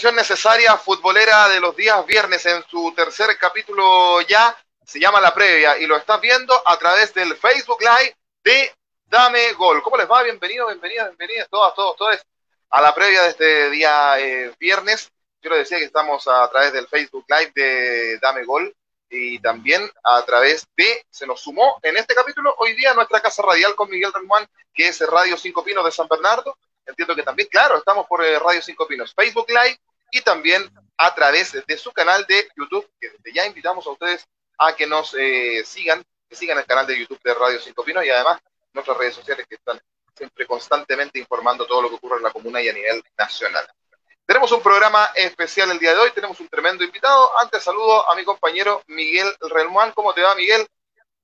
conversación necesaria futbolera de los días viernes en su tercer capítulo ya. Se llama La Previa y lo estás viendo a través del Facebook Live de Dame Gol. ¿Cómo les va? Bienvenidos, bienvenidas, bienvenidas todas, todos, todos a la previa de este día eh, viernes. Quiero decir que estamos a través del Facebook Live de Dame Gol y también a través de, se nos sumó en este capítulo hoy día nuestra casa radial con Miguel Ramón, que es Radio Cinco Pinos de San Bernardo entiendo que también, claro, estamos por eh, Radio Cinco Pinos, Facebook Live y también a través de su canal de YouTube, que desde ya invitamos a ustedes a que nos eh, sigan, que sigan el canal de YouTube de Radio Cinco Pinos y además nuestras redes sociales que están siempre constantemente informando todo lo que ocurre en la comuna y a nivel nacional. Tenemos un programa especial el día de hoy, tenemos un tremendo invitado. Antes saludo a mi compañero Miguel Relmuán. ¿Cómo te va, Miguel?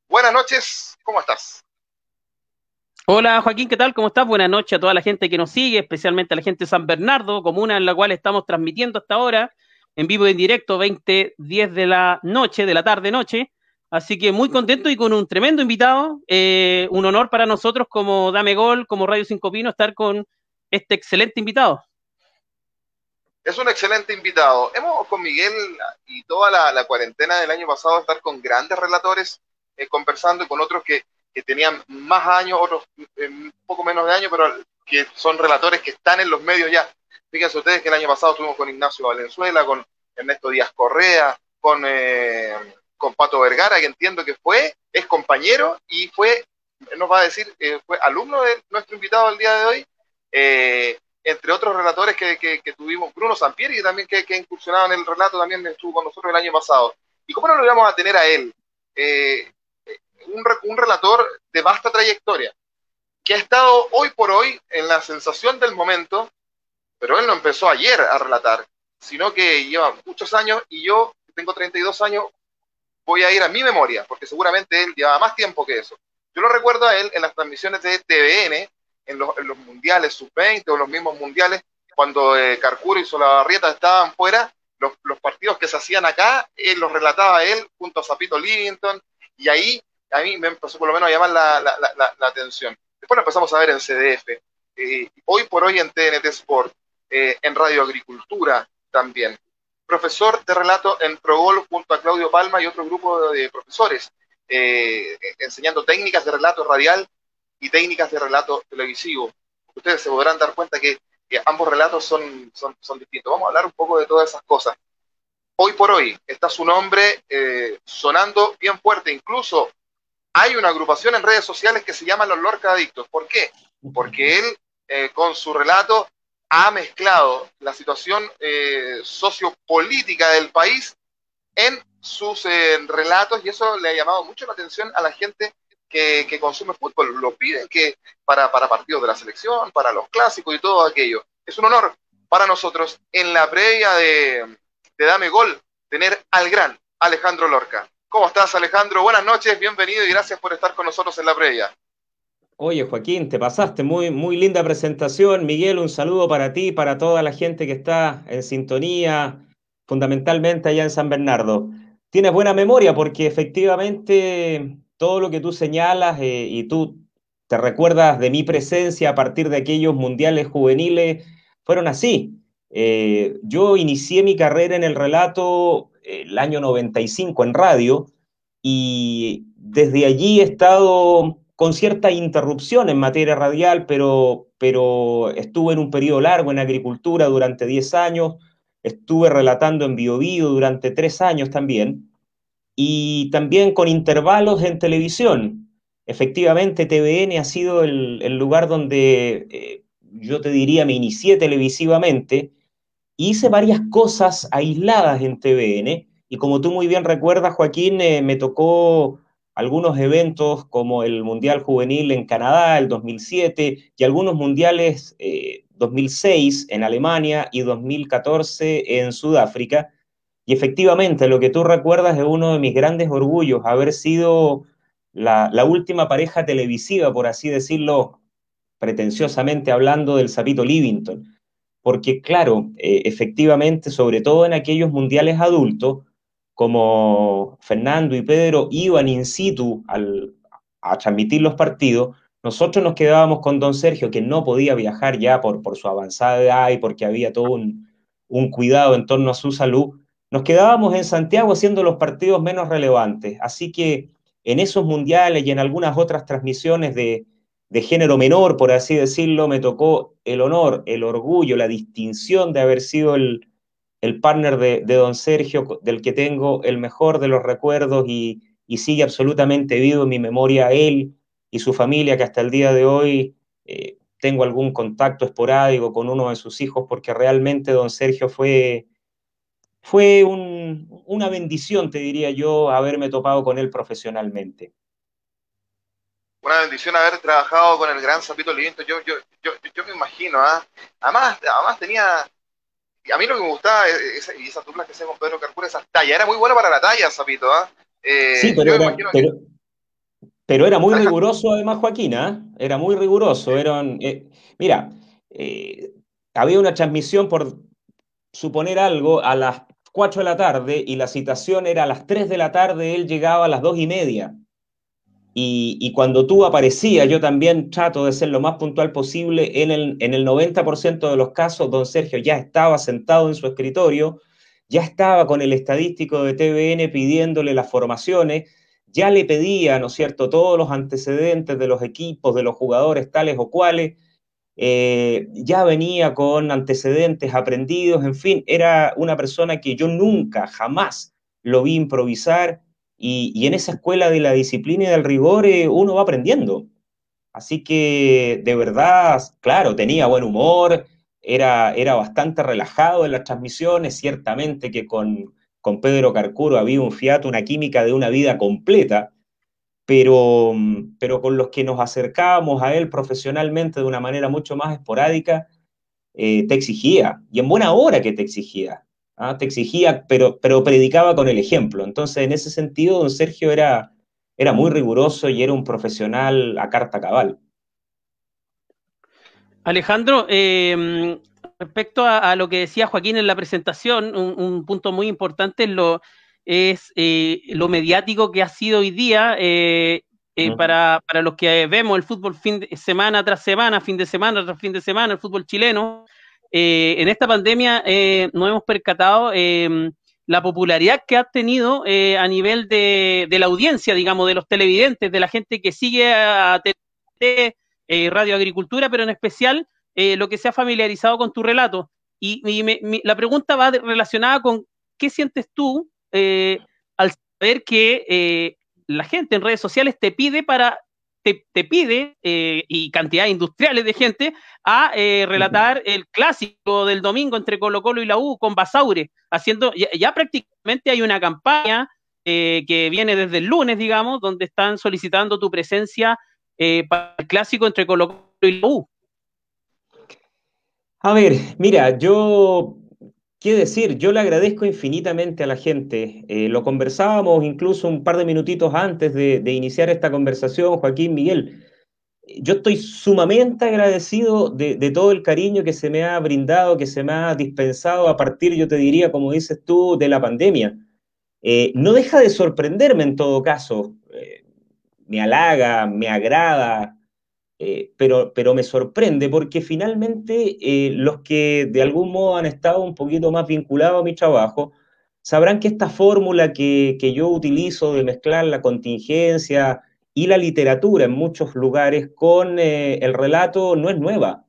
Buenas noches, ¿cómo estás? Hola Joaquín, ¿qué tal? ¿Cómo estás? Buenas noches a toda la gente que nos sigue, especialmente a la gente de San Bernardo, comuna en la cual estamos transmitiendo hasta ahora, en vivo y en directo, 20, 10 de la noche, de la tarde-noche. Así que muy contento y con un tremendo invitado. Eh, un honor para nosotros como Dame Gol, como Radio Cinco Pino, estar con este excelente invitado. Es un excelente invitado. Hemos con Miguel y toda la, cuarentena del año pasado estar con grandes relatores, eh, conversando y con otros que que tenían más años, otros eh, un poco menos de años, pero que son relatores que están en los medios ya. Fíjense ustedes que el año pasado estuvimos con Ignacio Valenzuela, con Ernesto Díaz Correa, con, eh, con Pato Vergara, que entiendo que fue, es compañero y fue, nos va a decir, eh, fue alumno de nuestro invitado el día de hoy, entre otros relatores que, que, tuvimos, Bruno Sampieri, también que, que incursionaba en el relato, también estuvo con nosotros el año pasado. ¿Y cómo no lo íbamos a tener a él? Un, relator de vasta trayectoria, que ha estado hoy por hoy en la sensación del momento, pero él no empezó ayer a relatar, sino que lleva muchos años y yo, tengo 32 años, voy a ir a mi memoria, porque seguramente él lleva más tiempo que eso. Yo lo recuerdo a él en las transmisiones de TVN, en los, mundiales sub-20 o los mismos mundiales, cuando eh, Carcuro y Solabarrieta estaban fuera, los, los, partidos que se hacían acá, él los relataba él junto a Zapito Livington, y ahí a mí me empezó por lo menos a llamar la, atención. Después lo empezamos a ver en CDF, eh, hoy por hoy en TNT Sport, eh, en Radio Agricultura también. Profesor de relato en Progol junto a Claudio Palma y otro grupo de profesores, eh, enseñando técnicas de relato radial y técnicas de relato televisivo. Ustedes se podrán dar cuenta que, ambos relatos son, son, son, distintos. Vamos a hablar un poco de todas esas cosas. Hoy por hoy está su nombre sonando bien fuerte, incluso hay una agrupación en redes sociales que se llama Los Lorca Adictos. ¿Por qué? Porque él, eh, con su relato, ha mezclado la situación eh, sociopolítica del país en sus eh, relatos y eso le ha llamado mucho la atención a la gente que, consume fútbol. Lo piden que para, partidos de la selección, para los clásicos y todo aquello. Es un honor para nosotros en la previa de Dame Gol tener al gran Alejandro Lorca. ¿Cómo estás, Alejandro? Buenas noches, bienvenido y gracias por estar con nosotros en la previa. Oye, Joaquín, te pasaste, muy, muy linda presentación. Miguel, un saludo para ti, para toda la gente que está en sintonía, fundamentalmente allá en San Bernardo. Tienes buena memoria porque efectivamente todo lo que tú señalas eh, y tú te recuerdas de mi presencia a partir de aquellos mundiales juveniles fueron así. Eh, yo inicié mi carrera en el relato el año 95 en radio y desde allí he estado con cierta interrupción en materia radial, pero, pero estuve en un periodo largo en agricultura durante 10 años, estuve relatando en Biobío durante 3 años también, y también con intervalos en televisión. Efectivamente, TVN ha sido el, lugar donde eh, yo te diría me inicié televisivamente, hice varias cosas aisladas en TVN y como tú muy bien recuerdas, Joaquín, eh, me tocó algunos eventos como el Mundial Juvenil en Canadá, el 2007, y algunos mundiales 2006 eh, en Alemania y 2014 en Sudáfrica. Y efectivamente, lo que tú recuerdas es uno de mis grandes orgullos, haber sido la, última pareja televisiva, por así decirlo, pretenciosamente hablando del Sapito Livington porque claro, eh, efectivamente, sobre todo en aquellos mundiales adultos, como Fernando y Pedro iban in situ a transmitir los partidos, nosotros nos quedábamos con don Sergio, que no podía viajar ya por, por su avanzada edad y porque había todo un, un cuidado en torno a su salud, nos quedábamos en Santiago haciendo los partidos menos relevantes. Así que en esos mundiales y en algunas otras transmisiones de, género menor, por así decirlo, me tocó el honor, el orgullo, la distinción de haber sido el, partner de, don Sergio, del que tengo el mejor de los recuerdos y, sigue absolutamente vivo en mi memoria él y su familia, que hasta el día de hoy eh, tengo algún contacto esporádico con uno de sus hijos, porque realmente don Sergio fue fue una bendición, te diría yo, haberme topado con él profesionalmente. Una bendición haber trabajado con el gran Zapito Livinto. Yo, yo, yo, yo me imagino, ¿ah? Además, además tenía. A mí lo que me gustaba, esa, y esas duplas que hacía con Pedro Carcura, esas tallas, era muy buena para la talla, Zapito, ¿ah? Eh, sí, pero era, pero, era, muy riguroso, además, Joaquín, ¿ah? Era muy riguroso. Eran, eh, mira, eh, había una transmisión por suponer algo a las 4 de la tarde y la citación era a las 3 de la tarde, él llegaba a las 2 y media. Y, cuando tú aparecías, yo también trato de ser lo más puntual posible, en el, en el 90% de los casos, don Sergio ya estaba sentado en su escritorio, ya estaba con el estadístico de TVN pidiéndole las formaciones, ya le pedía, ¿no es cierto?, todos los antecedentes de los equipos, de los jugadores tales o cuales, eh, ya venía con antecedentes aprendidos, en fin, era una persona que yo nunca, jamás lo vi improvisar y, en esa escuela de la disciplina y del rigor eh, uno va aprendiendo. Así que de verdad, claro, tenía buen humor, era, era bastante relajado en las transmisiones, ciertamente que con, con Pedro Carcuro había un fiato, una química de una vida completa, pero, pero con los que nos acercábamos a él profesionalmente de una manera mucho más esporádica, eh, te exigía, y en buena hora que te exigía, ¿ah? te exigía, pero, pero predicaba con el ejemplo. Entonces, en ese sentido, don Sergio era, era muy riguroso y era un profesional a carta cabal. Alejandro, em, respecto a, lo que decía Joaquín en la presentación, un, un punto muy importante es lo, es eh, lo mediático que ha sido hoy día eh, eh, para, los que vemos el fútbol fin de semana tras semana, fin de semana tras fin de semana, el fútbol chileno. En esta pandemia nos hemos percatado em, la popularidad que ha tenido a nivel de, la audiencia, digamos, de los televidentes, de la gente que sigue a TT, Radio Agricultura, pero en especial lo que se ha familiarizado con tu relato. Y, la pregunta va relacionada con qué sientes tú eh, al saber que eh, la gente en redes sociales te pide para te, pide, eh, y cantidades industriales de gente, a relatar el clásico del domingo entre Colo Colo y la U con Basaure, haciendo, ya, prácticamente hay una campaña que viene desde el lunes, digamos, donde están solicitando tu presencia para el clásico entre Colo Colo y la U. A ver, mira, yo ¿Qué decir? Yo le agradezco infinitamente a la gente. Eh, lo conversábamos incluso un par de minutitos antes de, iniciar esta conversación, Joaquín Miguel. Yo estoy sumamente agradecido de, todo el cariño que se me ha brindado, que se me ha dispensado a partir, yo te diría, como dices tú, de la pandemia. Eh, no deja de sorprenderme en todo caso. Eh, me halaga, me agrada, eh, pero, pero me sorprende porque finalmente eh, los que de algún modo han estado un poquito más vinculados a mi trabajo sabrán que esta fórmula que, que yo utilizo de mezclar la contingencia y la literatura en muchos lugares con eh, el relato no es nueva.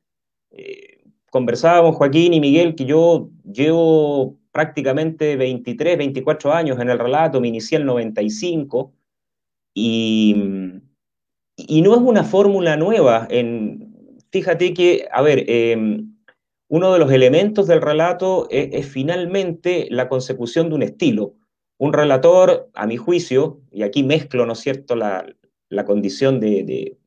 conversábamos Joaquín y Miguel que yo llevo prácticamente 23, 24 años en el relato, me inicié en el 95 y y no es una fórmula nueva. En, fíjate que, a ver, em, uno de los elementos del relato es, finalmente la consecución de un estilo. Un relator, a mi juicio, y aquí mezclo, ¿no es cierto?, la, condición de,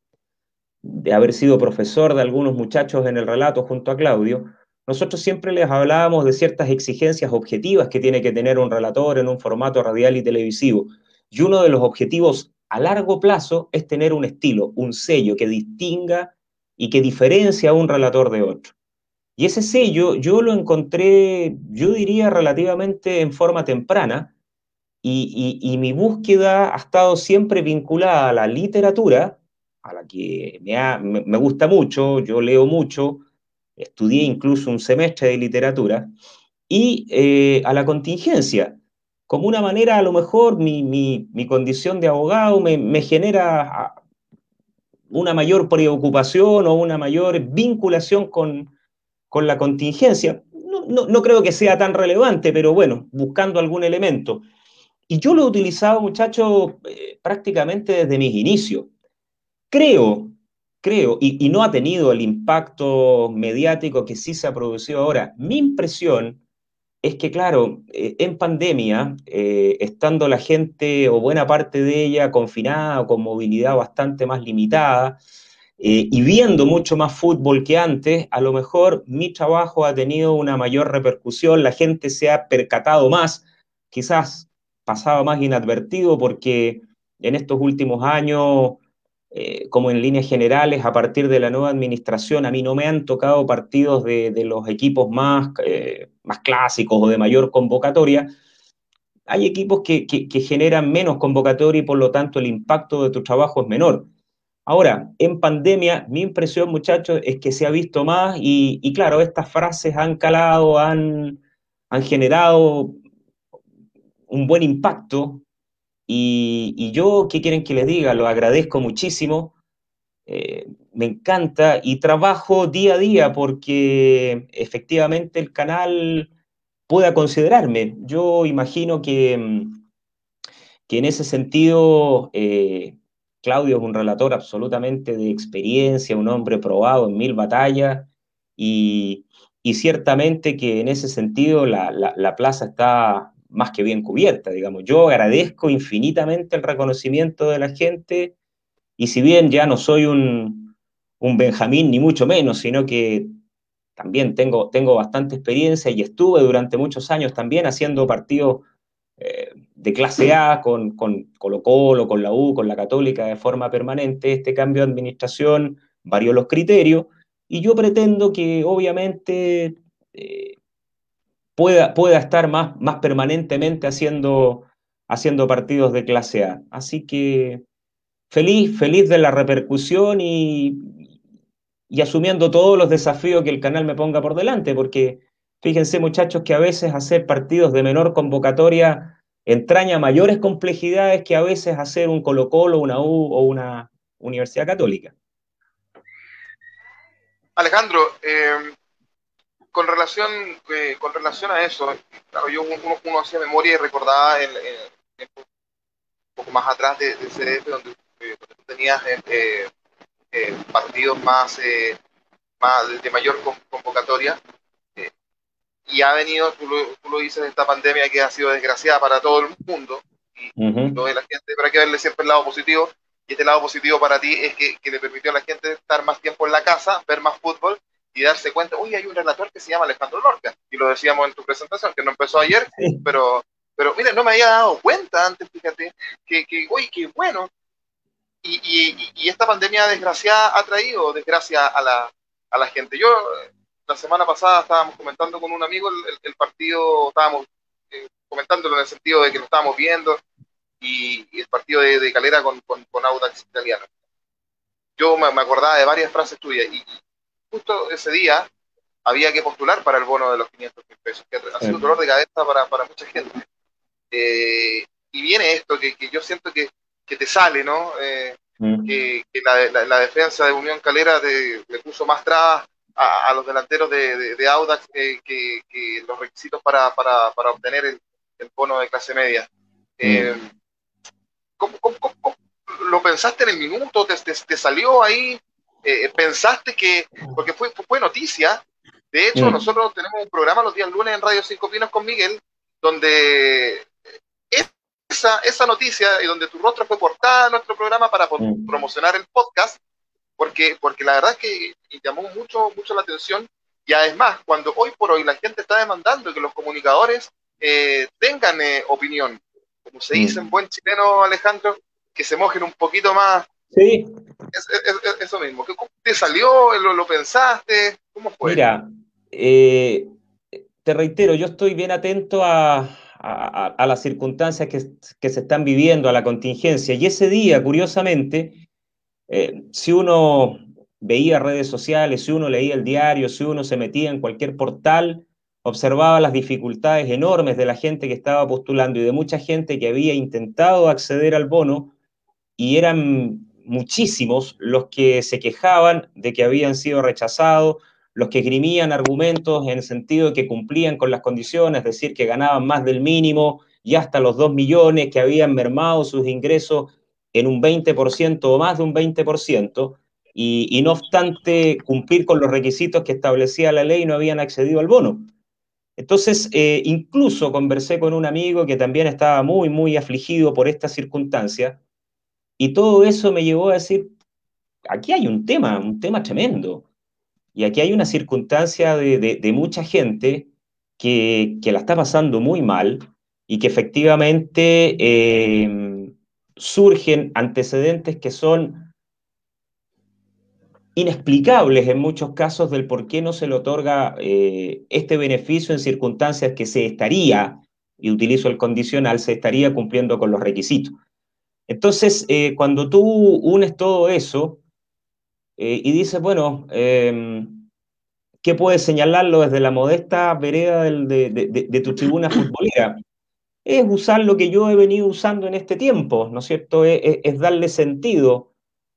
de, haber sido profesor de algunos muchachos en el relato junto a Claudio, nosotros siempre les hablábamos de ciertas exigencias objetivas que tiene que tener un relator en un formato radial y televisivo. Y uno de los objetivos a largo plazo es tener un estilo, un sello que distinga y que diferencia a un relator de otro. Y ese sello yo lo encontré, yo diría, relativamente en forma temprana, y, mi búsqueda ha estado siempre vinculada a la literatura, a la que me, gusta mucho, yo leo mucho, estudié incluso un semestre de literatura, y eh, a la contingencia. Como una manera, a lo mejor, mi, mi, condición de abogado me, me, genera una mayor preocupación o una mayor vinculación con, con la contingencia. No, no, no, creo que sea tan relevante, pero bueno, buscando algún elemento. Y yo lo he utilizado, muchachos, eh, prácticamente desde mis inicios. Creo, creo, y, no ha tenido el impacto mediático que sí se ha producido ahora. Mi impresión es que, claro, eh, en pandemia, eh, estando la gente o buena parte de ella confinada o con movilidad bastante más limitada, y viendo mucho más fútbol que antes, a lo mejor mi trabajo ha tenido una mayor repercusión, la gente se ha percatado más, quizás pasaba más inadvertido porque en estos últimos años, eh, como en líneas generales, a partir de la nueva administración, a mí no me han tocado partidos de, los equipos más, eh, más clásicos o de mayor convocatoria. Hay equipos que, generan menos convocatoria y por lo tanto el impacto de tu trabajo es menor. Ahora, en pandemia, mi impresión, muchachos, es que se ha visto más y, y claro, estas frases han calado, han, han generado un buen impacto y, yo, ¿qué quieren que les diga? Lo agradezco muchísimo, eh, me encanta y trabajo día a día porque efectivamente el canal pueda considerarme. Yo imagino que, mm, que en ese sentido eh, Claudio es un relator absolutamente de experiencia, un hombre probado en mil batallas y, ciertamente que en ese sentido la plaza está más que bien cubierta, digamos. Yo agradezco infinitamente el reconocimiento de la gente y si bien ya no soy un, un Benjamín ni mucho menos, sino que también tengo, tengo bastante experiencia y estuve durante muchos años también haciendo partidos eh, de clase A con, con Colo Colo, con la U, con la Católica de forma permanente. Este cambio de administración varió los criterios y yo pretendo que obviamente eh, pueda, estar más, más permanentemente haciendo, haciendo partidos de clase A. Así que feliz, feliz de la repercusión y, y asumiendo todos los desafíos que el canal me ponga por delante, porque fíjense muchachos que a veces hacer partidos de menor convocatoria entraña mayores complejidades que a veces hacer un Colo Colo, una U o una Universidad Católica. Alejandro, eh, con relación, eh, con relación a eso, claro, yo uno, hacía memoria y recordaba el, un poco más atrás de, de CDF, donde, eh, tú tenías eh, partidos más, más de mayor convocatoria. y ha venido, tú lo, dices, esta pandemia que ha sido desgraciada para todo el mundo. Y, toda la gente, pero hay que verle siempre el lado positivo. Y este lado positivo para ti es que, que le permitió a la gente estar más tiempo en la casa, ver más fútbol y darse cuenta, uy, hay un relator que se llama Alejandro Lorca, y lo decíamos en tu presentación, que no empezó ayer, pero, pero mire, no me había dado cuenta antes, fíjate, que, que uy, qué bueno. Y, y, y, esta pandemia desgraciada ha traído desgracia a la, a la gente. Yo, la semana pasada estábamos comentando con un amigo el, el, partido, estábamos eh, comentándolo en el sentido de que lo estábamos viendo, y, el partido de, de Calera con, con, con, Audax Italiano. Yo me, me acordaba de varias frases tuyas, y, justo ese día había que postular para el bono de los 500 mil pesos, que ha sido un dolor de cabeza para, para mucha gente. Eh, y viene esto que, que, yo siento que, que te sale, ¿no? Eh, mm. que, la, la, defensa de Unión Calera le puso más trabas a, los delanteros de, de, Audax eh, que, los requisitos para, para, para obtener el, el, bono de clase media. Mm. ¿cómo, cómo, cómo, lo pensaste en el minuto? ¿Te, te, te salió ahí? Eh, pensaste que, porque fue, fue noticia, de hecho mm. nosotros tenemos un programa los días lunes en Radio Cinco Pinos con Miguel, donde esa, esa noticia y donde tu rostro fue portada a nuestro programa para mm. promocionar el podcast, porque, porque la verdad es que llamó mucho, mucho la atención y además cuando hoy por hoy la gente está demandando que los comunicadores eh, tengan eh, opinión, como se dice mm. en buen chileno Alejandro, que se mojen un poquito más Sí. eso mismo. ¿Cómo te salió? ¿Lo, pensaste? ¿Cómo fue? Mira, eh, te reitero, yo estoy bien atento a, las circunstancias que, se están viviendo, a la contingencia. Y ese día, curiosamente, eh, si uno veía redes sociales, si uno leía el diario, si uno se metía en cualquier portal, observaba las dificultades enormes de la gente que estaba postulando y de mucha gente que había intentado acceder al bono y eran muchísimos los que se quejaban de que habían sido rechazados, los que grimían argumentos en el sentido de que cumplían con las condiciones, es decir, que ganaban más del mínimo y hasta los 2 millones, que habían mermado sus ingresos en un 20% o más de un 20%, y, y no obstante cumplir con los requisitos que establecía la ley, no habían accedido al bono. Entonces, eh, incluso conversé con un amigo que también estaba muy, muy afligido por esta circunstancia, y todo eso me llevó a decir, aquí hay un tema, un tema tremendo, y aquí hay una circunstancia de, mucha gente que, la está pasando muy mal y que efectivamente eh, surgen antecedentes que son inexplicables en muchos casos del por qué no se le otorga eh, este beneficio en circunstancias que se estaría, y utilizo el condicional, se estaría cumpliendo con los requisitos. Entonces, eh, cuando tú unes todo eso eh, y dices, bueno, em, ¿qué puedes señalarlo desde la modesta vereda de, tu tribuna futbolera? Es usar lo que yo he venido usando en este tiempo, ¿no es cierto? Es, darle sentido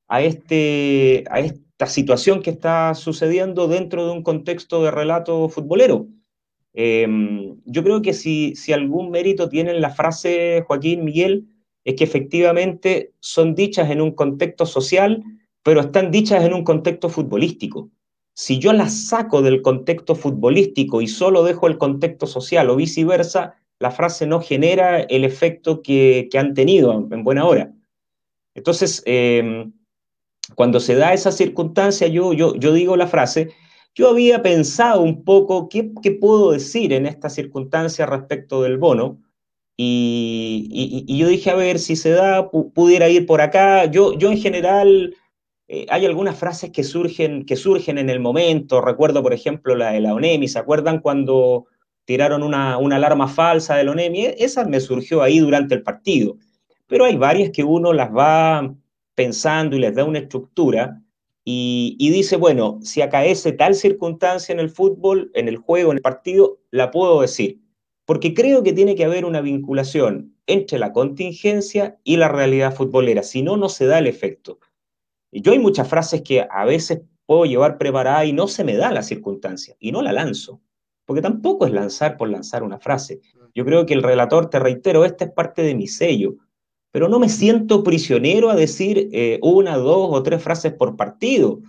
a este, a este situación que está sucediendo dentro de un contexto de relato futbolero. Em, yo creo que si, si algún mérito tiene la frase Joaquín Miguel, es que efectivamente son dichas en un contexto social, pero están dichas en un contexto futbolístico. Si yo las saco del contexto futbolístico y solo dejo el contexto social o viceversa, la frase no genera el efecto que, han tenido en buena hora. Entonces, eh, cuando se da esa circunstancia, yo, yo, yo digo la frase, yo había pensado un poco qué, qué puedo decir en esta circunstancia respecto del bono, y, y, yo dije, a ver, si se da, pudiera ir por acá. Yo, yo en general, eh, hay algunas frases que surgen, que surgen en el momento, recuerdo, por ejemplo, la de la ONEMI, ¿se acuerdan cuando tiraron una, alarma falsa de la ONEMI? E, esa me surgió ahí durante el partido, pero hay varias que uno las va pensando y les da una estructura y, dice, bueno, si acaece tal circunstancia en el fútbol, en el juego, en el partido, la puedo decir. Porque creo que tiene que haber una vinculación entre la contingencia y la realidad futbolera, si no, no se da el efecto. Y yo hay muchas frases que a veces puedo llevar preparada y no se me da la circunstancia y no la lanzo, porque tampoco es lanzar por lanzar una frase. Yo creo que el relator, te reitero, esta es parte de mi sello pero no me siento prisionero a decir eh, una, dos o tres frases por partido.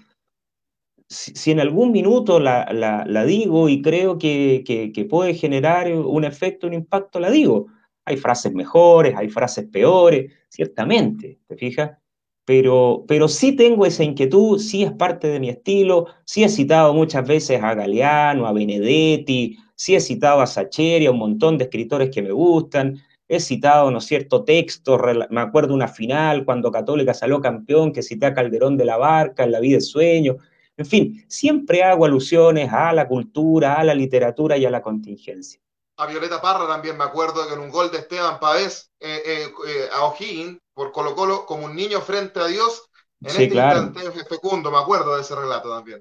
Si, en algún minuto la, digo y creo que, puede generar un efecto, un impacto, la digo. Hay frases mejores, hay frases peores, ciertamente, ¿te fijas? Pero, pero sí tengo esa inquietud, sí es parte de mi estilo, sí he citado muchas veces a Galeano, a Benedetti, sí he citado a Sacheri, a un montón de escritores que me gustan, he citado, ¿no es cierto?, textos, me acuerdo una final cuando Católica salió campeón, que cité a Calderón de la Barca, en La vida de sueño, en fin, siempre hago alusiones a la cultura, a la literatura y a la contingencia. A Violeta Parra también me acuerdo que en un gol de Esteban Pavés eh, eh, eh, a O'Higgins por Colo Colo como un niño frente a Dios, en este instante fecundo, me acuerdo de ese relato también.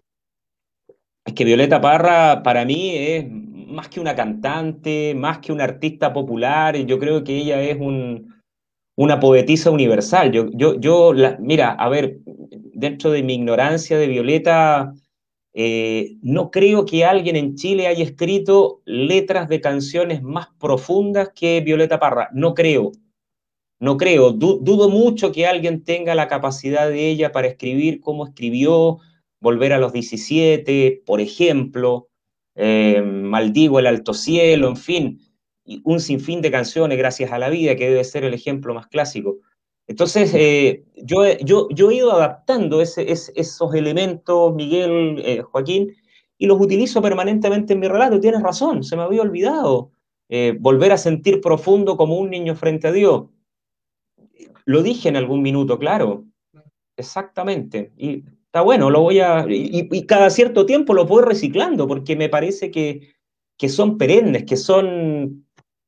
Es que Violeta Parra para mí es más que una cantante, más que una artista popular, yo creo que ella es una poetisa universal. Yo, yo, yo mira, a ver, dentro de mi ignorancia de Violeta, eh, no creo que alguien en Chile haya escrito letras de canciones más profundas que Violeta Parra. No creo, no creo. dudo mucho que alguien tenga la capacidad de ella para escribir como escribió, Volver a los 17, por ejemplo. Eh, Maldigo el alto cielo, en fin, un sinfín de canciones, Gracias a la vida, que debe ser el ejemplo más clásico. Entonces, eh, yo, yo, yo, he ido adaptando esos elementos, Miguel, eh, Joaquín, y los utilizo permanentemente en mi relato. Tienes razón, se me había olvidado. volver a sentir profundo como un niño frente a Dios. Lo dije en algún minuto, claro. Exactamente. Y está bueno, lo voy a, y, cada cierto tiempo lo voy reciclando, porque me parece que, que son perennes, que son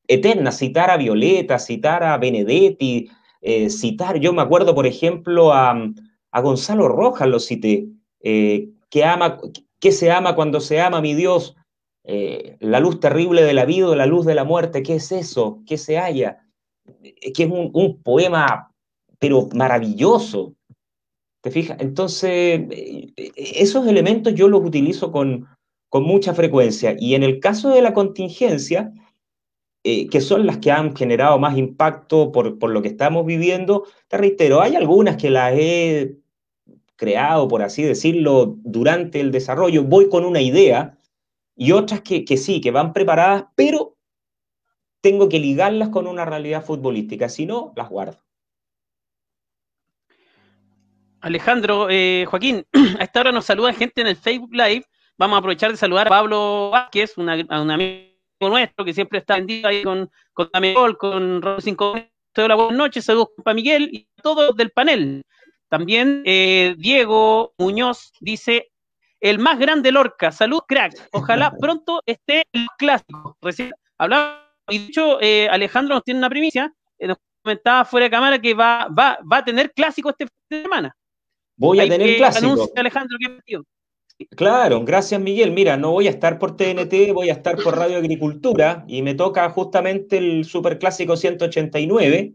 eternas, citar a Violeta, citar a Benedetti, eh, citar, yo me acuerdo, por ejemplo, a, a Gonzalo Rojas, lo cité, eh, que ama, que se ama cuando se ama, mi Dios, eh, la luz terrible de la vida, la luz de la muerte, ¿qué es eso? ¿Qué se halla? Que es un, poema, pero maravilloso. ¿Te fijas? Entonces, eh, esos elementos yo los utilizo con, con mucha frecuencia. Y en el caso de la contingencia, eh, que son las que han generado más impacto por, por, lo que estamos viviendo, te reitero, hay algunas que las he creado, por así decirlo, durante el desarrollo, voy con una idea, y otras que, que sí, que van preparadas, pero tengo que ligarlas con una realidad futbolística, si no, las guardo. Alejandro, eh, Joaquín, a esta hora nos saluda gente en el Facebook Live. Vamos a aprovechar de saludar a Pablo Vázquez, una, un amigo nuestro que siempre está vendido ahí con, con Tamegol, con Robo 5 Hola, buenas noches, saludos para Miguel y todos del panel. También eh, Diego Muñoz dice, el más grande Lorca, salud crack, ojalá pronto esté en los clásicos. Recién hablaba, y dicho, eh, Alejandro nos tiene una primicia, eh, nos comentaba fuera de cámara que va, va, va a tener clásico este fin de semana. Voy a tener clásico. Alejandro. Claro, gracias Miguel. Mira, no voy a estar por TNT, voy a estar por Radio Agricultura y me toca justamente el Superclásico 189.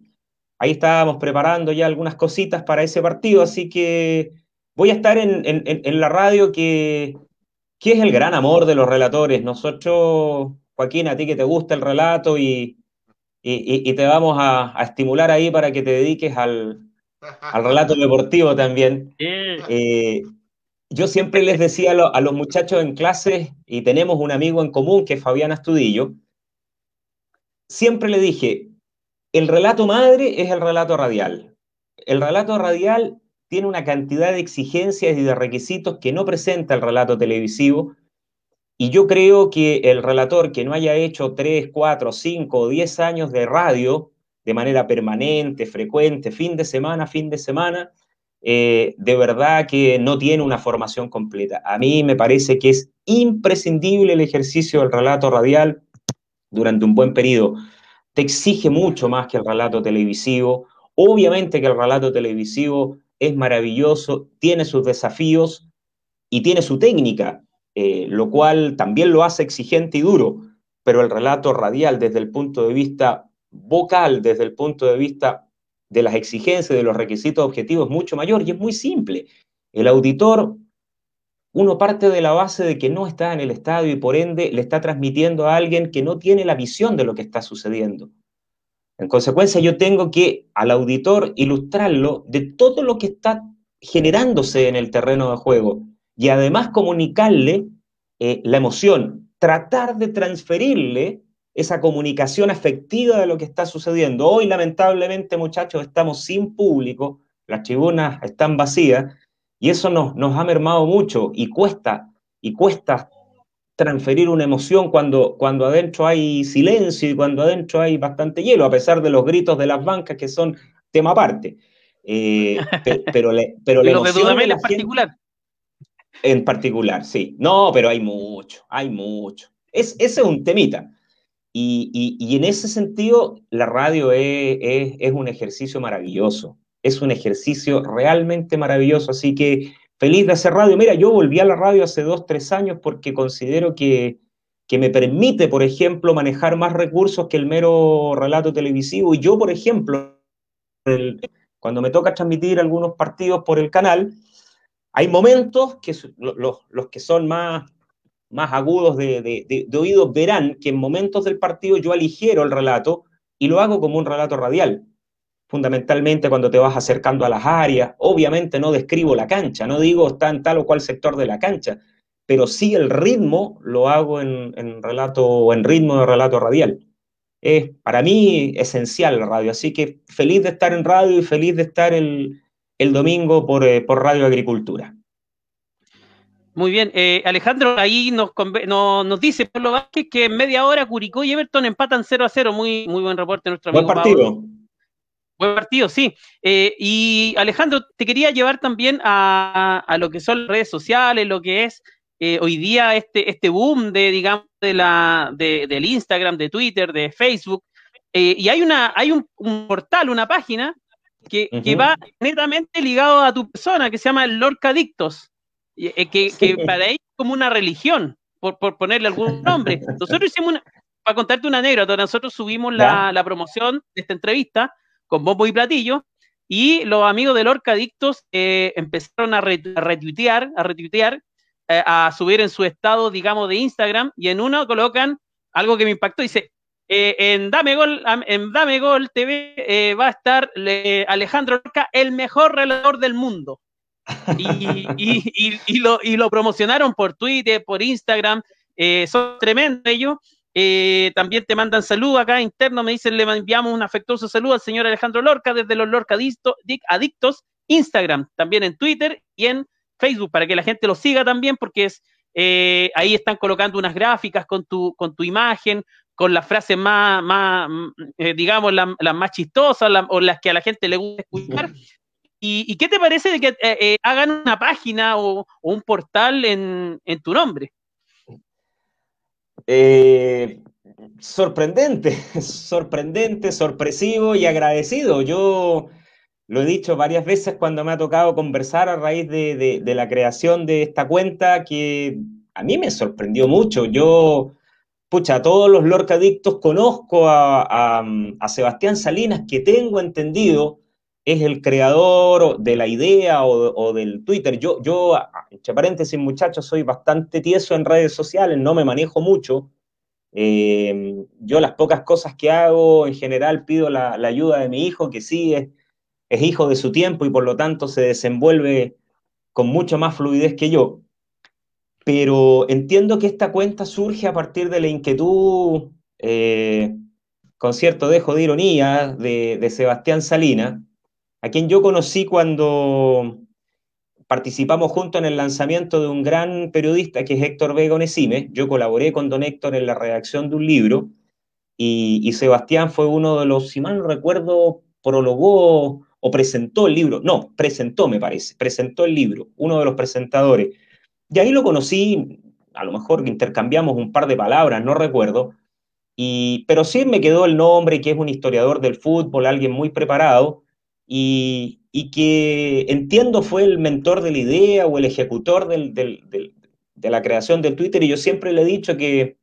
Ahí estábamos preparando ya algunas cositas para ese partido, así que voy a estar en, la radio que, que, es el gran amor de los relatores. Nosotros, Joaquín, a ti que te gusta el relato y, y, te vamos a, estimular ahí para que te dediques al, al relato deportivo también. Eh, yo siempre les decía a, los muchachos en clase, y tenemos un amigo en común que es Fabián Astudillo, siempre le dije, el relato madre es el relato radial. El relato radial tiene una cantidad de exigencias y de requisitos que no presenta el relato televisivo, y yo creo que el relator que no haya hecho 3, 4, 5 o 10 años de radio de manera permanente, frecuente, fin de semana, fin de semana, eh, de verdad que no tiene una formación completa. A mí me parece que es imprescindible el ejercicio del relato radial durante un buen periodo. Te exige mucho más que el relato televisivo. Obviamente que el relato televisivo es maravilloso, tiene sus desafíos y tiene su técnica, eh, lo cual también lo hace exigente y duro, pero el relato radial desde el punto de vista vocal, desde el punto de vista de las exigencias, de los requisitos objetivos es mucho mayor y es muy simple. El auditor, uno parte de la base de que no está en el estadio y por ende le está transmitiendo a alguien que no tiene la visión de lo que está sucediendo. En consecuencia, yo tengo que al auditor ilustrarlo de todo lo que está generándose en el terreno de juego y además comunicarle eh, la emoción, tratar de transferirle esa comunicación afectiva de lo que está sucediendo. Hoy, lamentablemente, muchachos, estamos sin público, las tribunas están vacías y eso nos, nos ha mermado mucho y cuesta, y cuesta transferir una emoción cuando, cuando adentro hay silencio y cuando adentro hay bastante hielo, a pesar de los gritos de las bancas que son tema aparte. Eh, pero, pero, la emoción de en particular. En particular, sí. No, pero hay mucho, hay mucho. Es, ese es un temita. Y, en ese sentido, la radio es, un ejercicio maravilloso, es un ejercicio realmente maravilloso, así que feliz de hacer radio. Mira, yo volví a la radio hace dos, tres años porque considero que, me permite, por ejemplo, manejar más recursos que el mero relato televisivo. Y yo, por ejemplo, cuando me toca transmitir algunos partidos por el canal, hay momentos que los que son más más agudos de, de, oídos verán que en momentos del partido yo aligero el relato y lo hago como un relato radial. Fundamentalmente cuando te vas acercando a las áreas, obviamente no describo la cancha, no digo está en tal o cual sector de la cancha, pero sí el ritmo lo hago en, en relato en ritmo de relato radial. Es para mí esencial la radio, así que feliz de estar en radio y feliz de estar el, domingo eh, por Radio Agricultura. Muy bien, eh, Alejandro, ahí nos, nos dice Pablo Vázquez que en media hora Curicó y Everton empatan 0 a 0. Muy, muy buen reporte nuestro amigo. Buen partido. Buen partido, sí. Eh, y Alejandro, te quería llevar también a, lo que son las redes sociales, lo que es eh, hoy día este, este boom de, digamos, de la, de, del Instagram, de Twitter, de Facebook. y hay, una, hay un, portal, una página que, que va netamente ligado a tu persona, que se llama Lorca Adictos. Eh, que, para ellos es como una religión. por, ponerle algún nombre. Nosotros hicimos una, para contarte una anécdota, nosotros subimos la, promoción de esta entrevista con bombo y platillo, y los amigos de Lorca Adictos eh, empezaron a, retuitear, a retuitear, eh, a subir en su estado, digamos, de Instagram, y en uno colocan algo que me impactó, dice, eh, en Dame Gol, en Dame Gol TV va a estar Alejandro Lorca, el mejor relator del mundo. Y, lo, y, lo, promocionaron por Twitter, por Instagram, son tremendos ellos, eh, también te mandan saludos acá interno, me dicen, le enviamos un afectuoso saludo al señor Alejandro Lorca desde los Lorca Adictos, Instagram, también en Twitter y en Facebook, para que la gente lo siga también, porque es eh, ahí están colocando unas gráficas con tu, con tu imagen, con las frases más, más eh, digamos, las más chistosas o las que a la gente le gusta escuchar. ¿Y, qué te parece de que hagan una página o, un portal en, en tu nombre? Eh, sorprendente, sorprendente, sorpresivo y agradecido. Yo lo he dicho varias veces cuando me ha tocado conversar a raíz de, la creación de esta cuenta, que a mí me sorprendió mucho. Yo, pucha, a todos los lorcadictos conozco a, Sebastián Salinas, que tengo entendido es el creador de la idea o, del Twitter. Yo, yo, entre paréntesis, muchachos, soy bastante tieso en redes sociales, no me manejo mucho. Eh, yo las pocas cosas que hago, en general, pido la, ayuda de mi hijo, que sí es, hijo de su tiempo y por lo tanto se desenvuelve con mucha más fluidez que yo. Pero entiendo que esta cuenta surge a partir de la inquietud, eh, con cierto dejo de ironía, de, de Sebastián Salina, a quien yo conocí cuando participamos juntos en el lanzamiento de un gran periodista que es Héctor Vega Onesime. Yo colaboré con don Héctor en la redacción de un libro y, Sebastián fue uno de los, si mal no recuerdo, prologó o presentó el libro. No, presentó, me parece, presentó el libro, uno de los presentadores. Y ahí lo conocí, a lo mejor intercambiamos un par de palabras, no recuerdo, y, pero sí me quedó el nombre, que es un historiador del fútbol, alguien muy preparado, y, que entiendo fue el mentor de la idea o el ejecutor de la creación del Twitter y yo siempre le he dicho que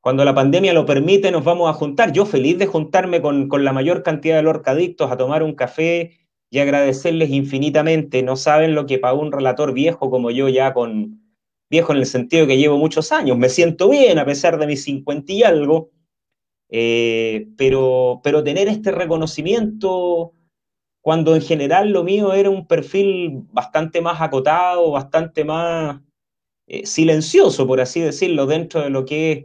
cuando la pandemia lo permite nos vamos a juntar. Yo feliz de juntarme con, la mayor cantidad de lorcadictos a tomar un café y agradecerles infinitamente. No saben lo que para un relator viejo como yo ya con viejo en el sentido que llevo muchos años. Me siento bien a pesar de mis cincuenta y algo, eh, pero, pero tener este reconocimiento cuando en general lo mío era un perfil bastante más acotado, bastante más eh, silencioso, por así decirlo, dentro de lo que es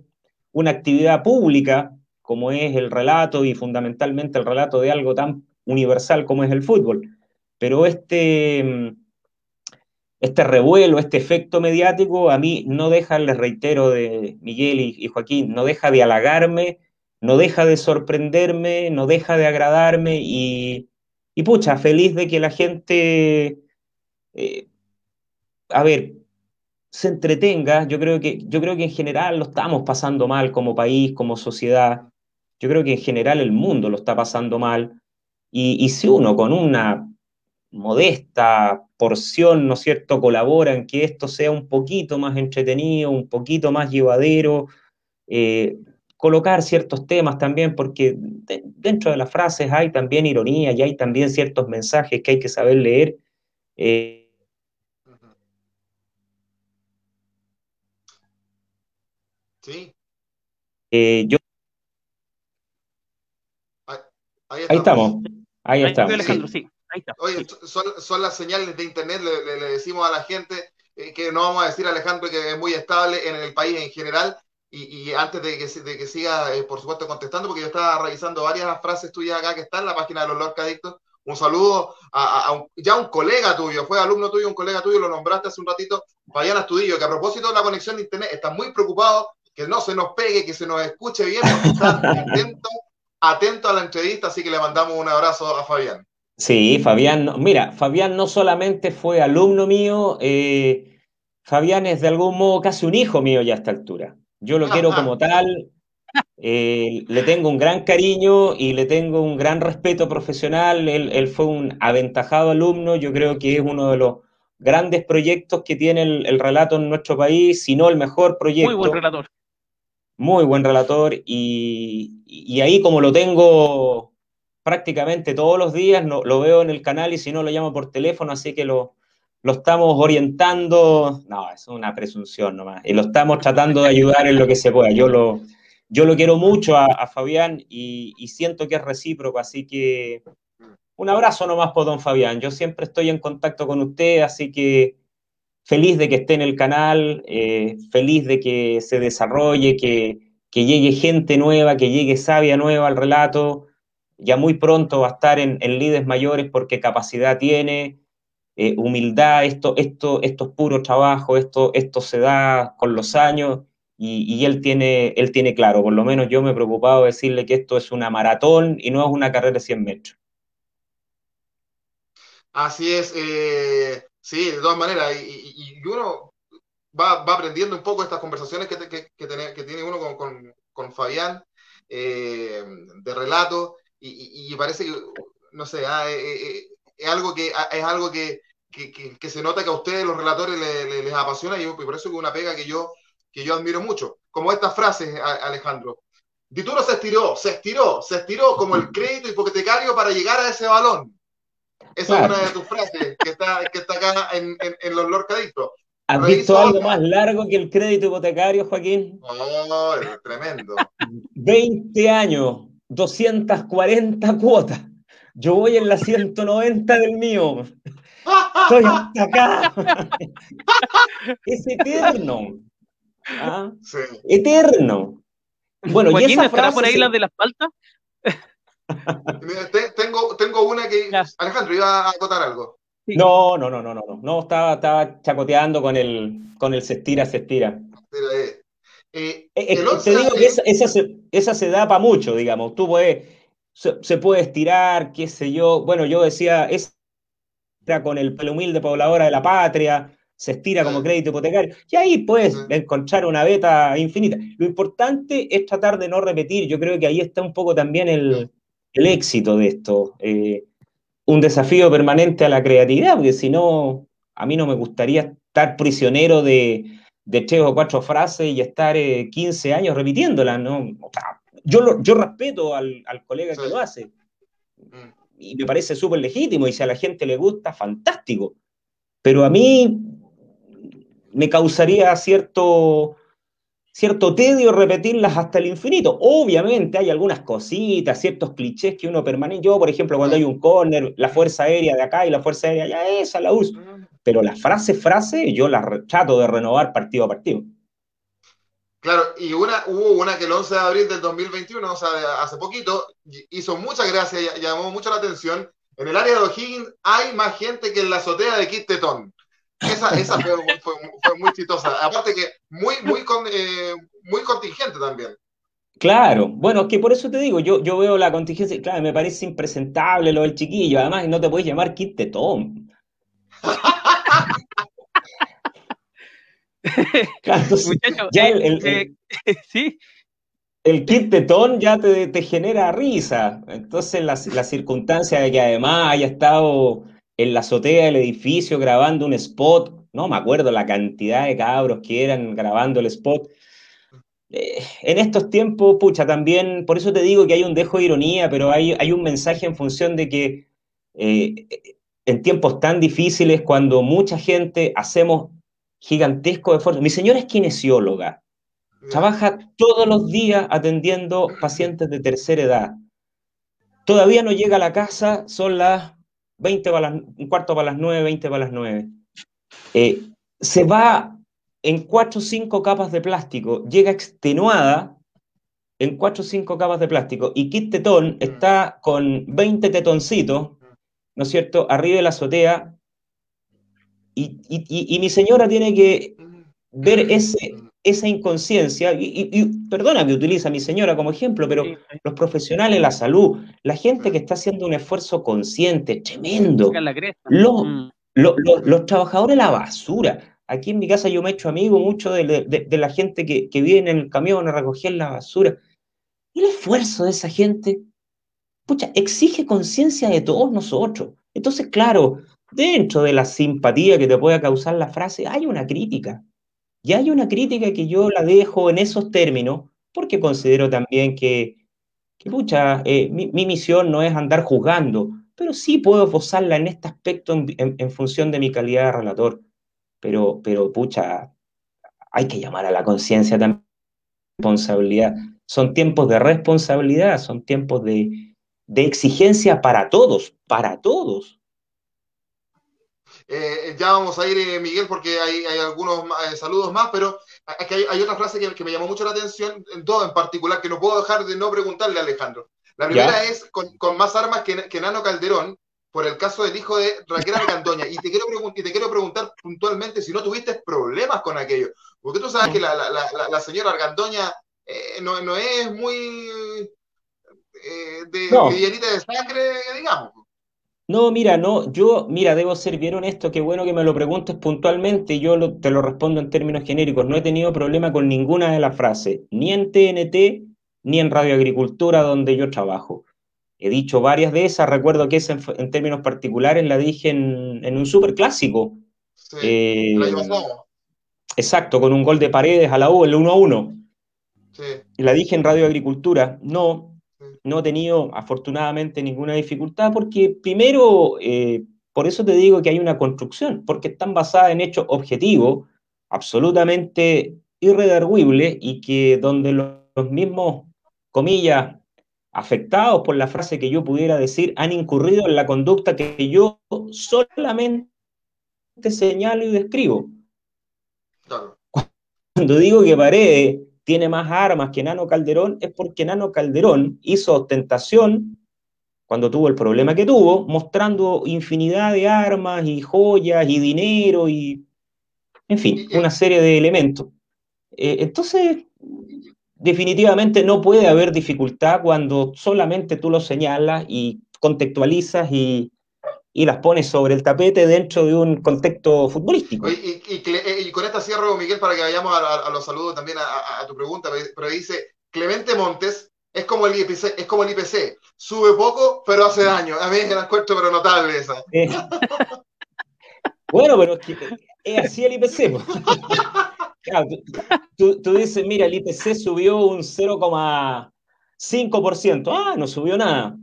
una actividad pública, como es el relato y fundamentalmente el relato de algo tan universal como es el fútbol. Pero este, este revuelo, este efecto mediático, a mí no deja, les reitero de Miguel y Joaquín, no deja de halagarme, no deja de sorprenderme, no deja de agradarme y y pucha, feliz de que la gente, eh, a ver, se entretenga. Yo creo que, yo creo que en general lo estamos pasando mal como país, como sociedad. Yo creo que en general el mundo lo está pasando mal. Y, si uno con una modesta porción, ¿no es cierto?, colabora en que esto sea un poquito más entretenido, un poquito más llevadero, eh, colocar ciertos temas también, porque dentro de las frases hay también ironía y hay también ciertos mensajes que hay que saber leer. Eh, sí. Eh, yo... Ahí, estamos. Ahí, estamos. Oye, son, las señales de internet, le, decimos a la gente eh, que no vamos a decir Alejandro que es muy estable en el país en general, y, antes de que, de que siga, eh, por supuesto, contestando, porque yo estaba revisando varias frases tuyas acá que están en la página de los Lorca Adictos. Un saludo a, un, ya un colega tuyo, fue alumno tuyo, un colega tuyo, lo nombraste hace un ratito, Fabián Astudillo, que a propósito de la conexión de internet está muy preocupado que no se nos pegue, que se nos escuche bien, está atento, atento a la entrevista, así que le mandamos un abrazo a Fabián. Sí, Fabián, mira, Fabián no solamente fue alumno mío, eh, Fabián es de algún modo casi un hijo mío ya a esta altura. Yo lo quiero como tal, eh, le tengo un gran cariño y le tengo un gran respeto profesional. Él, fue un aventajado alumno, yo creo que es uno de los grandes proyectos que tiene el, relato en nuestro país, si no el mejor proyecto. Muy buen relator. Muy buen relator y, ahí como lo tengo prácticamente todos los días, no, lo veo en el canal y si no lo llamo por teléfono, así que lo, lo estamos orientando, no, es una presunción nomás, y lo estamos tratando de ayudar en lo que se pueda. Yo lo, yo lo quiero mucho a, Fabián y, siento que es recíproco, así que un abrazo nomás por don Fabián. Yo siempre estoy en contacto con usted, así que feliz de que esté en el canal, eh, feliz de que se desarrolle, que, llegue gente nueva, que llegue sabia nueva al relato. Ya muy pronto va a estar en líderes mayores porque capacidad tiene, eh, humildad, esto, esto, esto es puro trabajo, esto, esto se da con los años y, él, tiene, él tiene claro, por lo menos yo me he preocupado de decirle que esto es una maratón y no es una carrera de 100 metros. Así es, eh, sí, de todas maneras, y, uno va, aprendiendo un poco estas conversaciones que, tiene, uno con, Fabián eh, de relato y, parece que, no sé, ah, es algo que, ah, es algo que, que, se nota que a ustedes, los relatores, les, apasiona y, por eso es una pega que yo, que yo admiro mucho. Como estas frases, Alejandro. Dituro se estiró, se estiró, se estiró como el crédito hipotecario para llegar a ese balón. Esa es una de tus frases que está, que está acá en, en, los Lorcaditos. ¿Has visto algo más largo que el crédito hipotecario, Joaquín? Oh, tremendo. 20 años, 240 cuotas. Yo voy en la 190 del mío. Estoy hasta acá. es eterno. ¿Ah? Eterno. Bueno, ¿y esa frase por ahí las de las faltas? tengo, tengo una que. Alejandro, iba a acotar algo. No, no, no, no, no, no. No, estaba, estaba chacoteando con el, con el se estira, se estira. Eh, eh, eh, te digo que esa, esa, se, esa se da para mucho, digamos. Tú puedes se, puede estirar, qué sé yo. Bueno, yo decía, con el pelo humilde pobladora de la patria, se estira como crédito hipotecario, y ahí puedes encontrar una beta infinita. Lo importante es tratar de no repetir, yo creo que ahí está un poco también el, éxito de esto, eh, un desafío permanente a la creatividad, porque si no, a mí no me gustaría estar prisionero de, de tres o cuatro frases y estar 15 eh, años repitiéndolas, ¿no? O yo, yo respeto al, colega que lo hace. Y me parece súper legítimo. Y si a la gente le gusta, fantástico. Pero a mí me causaría cierto, cierto tedio repetirlas hasta el infinito. Obviamente hay algunas cositas, ciertos clichés que uno permanece. Yo, por ejemplo, cuando hay un corner, la fuerza aérea de acá y la fuerza aérea allá, esa la uso. Pero las frases, frases, yo las trato de renovar partido a partido. Claro, y una, hubo una que el 11 de abril del 2021, o sea, hace poquito, hizo mucha gracia, llamó mucho la atención. En el área de O'Higgins hay más gente que en la azotea de Kit Tetón. Esa, esa fue, muy chistosa. Aparte que muy, muy, eh, muy contingente también. Claro, bueno, que por eso te digo, yo, yo veo la contingencia, claro, me parece impresentable lo del chiquillo, además no te puedes llamar Kit Tetón. ya el, eh, ¿sí? El kit tetón ya te, genera risa. Entonces, la, la, circunstancia de que además haya estado en la azotea del edificio grabando un spot, no me acuerdo la cantidad de cabros que eran grabando el spot. Eh, en estos tiempos, pucha, también, por eso te digo que hay un dejo de ironía, pero hay, hay un mensaje en función de que eh, en tiempos tan difíciles, cuando mucha gente hacemos gigantesco esfuerzo. Mi señora es kinesióloga, trabaja todos los días atendiendo pacientes de tercera edad. Todavía no llega a la casa, son las 20 para las, un cuarto para las 9, 20 para las 9. Eh, se va en 4 o 5 capas de plástico, llega extenuada en 4 o 5 capas de plástico y Kit Tetón está con 20 tetoncitos, ¿no es cierto?, arriba de la azotea y, mi señora tiene que ver ese, esa inconsciencia, y, perdona que utiliza a mi señora como ejemplo, pero los profesionales de la salud, la gente que está haciendo un esfuerzo consciente, tremendo, los, mm. los, trabajadores de la basura. Aquí en mi casa yo me he hecho amigo mucho de, la gente que, que, viene en el camión a recoger la basura. Y el esfuerzo de esa gente, pucha, exige conciencia de todos nosotros. Entonces, claro, dentro de la simpatía que te pueda causar la frase, hay una crítica. Y hay una crítica que yo la dejo en esos términos, porque considero también que, pucha, eh, mi, misión no es andar juzgando, pero sí puedo posarla en este aspecto en, función de mi calidad de relator. Pero, pero pucha, hay que llamar a la conciencia también responsabilidad. Son tiempos de responsabilidad, son tiempos de exigencia para todos, para todos. Eh, ya vamos a ir, eh, Miguel, porque hay, algunos eh, saludos más, pero aquí hay, otra frase que, me llamó mucho la atención, en todo en particular, que no puedo dejar de no preguntarle a Alejandro. La primera es con, más armas que, Nano Calderón, por el caso del hijo de Raquel Argandoña. Y te quiero, y te quiero preguntar puntualmente si no tuviste problemas con aquello. Porque tú sabes que la, señora Argandoña no, es muy de, de sangre, digamos. No, mira, no, yo, mira, debo ser bien honesto, qué bueno que me lo preguntes puntualmente y yo te lo respondo en términos genéricos. No he tenido problema con ninguna de las frases, ni en TNT, ni en Radio Agricultura, donde yo trabajo. He dicho varias de esas, recuerdo que esa en, términos particulares la dije en, un super clásico. Sí, eh, exacto, con un gol de paredes a la U, el 1 a 1. Sí. La dije en Radio Agricultura. No, no he tenido afortunadamente ninguna dificultad porque primero, eh, por eso te digo que hay una construcción, porque están basadas en hechos objetivos, absolutamente irredarguibles y que donde los, mismos, comillas, afectados por la frase que yo pudiera decir, han incurrido en la conducta que yo solamente señalo y describo. Cuando digo que Paredes tiene más armas que Nano Calderón es porque Nano Calderón hizo ostentación cuando tuvo el problema que tuvo, mostrando infinidad de armas y joyas y dinero y, en fin, una serie de elementos. Eh, entonces, definitivamente no puede haber dificultad cuando solamente tú lo señalas y contextualizas y, y las pones sobre el tapete dentro de un contexto futbolístico. Y, y, con esta cierro, Miguel, para que vayamos a, los saludos también a, tu pregunta, pero dice, Clemente Montes es como el IPC, es como el IPC, sube poco, pero hace daño. A mí me la encuentro, pero notable esa. Eh. bueno, pero es así el IPC. Claro, tú, tú dices, mira, el IPC subió un 0,5%. Ah, no subió nada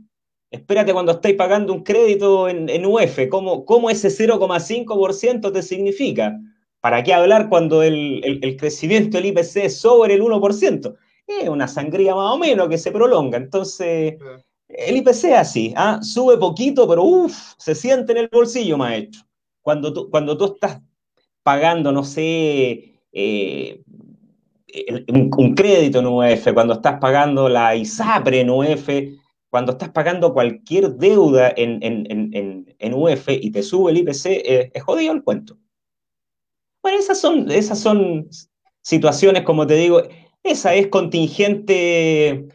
Espérate cuando estáis pagando un crédito en, en UF, ¿cómo, cómo ese 0,5% te significa? ¿Para qué hablar cuando el, crecimiento del IPC es sobre el 1%? Es una sangría más o menos que se prolonga. Entonces, el IPC es así, ¿ah? sube poquito, pero uff, se siente en el bolsillo, maestro. Cuando tú, cuando tú estás pagando, no sé, eh, un, un, crédito en UF, cuando estás pagando la ISAPRE en UF, cuando estás pagando cualquier deuda en, en, UF y te sube el IPC, es jodido el cuento. Bueno, esas son, esas son situaciones, como te digo, esa es contingente,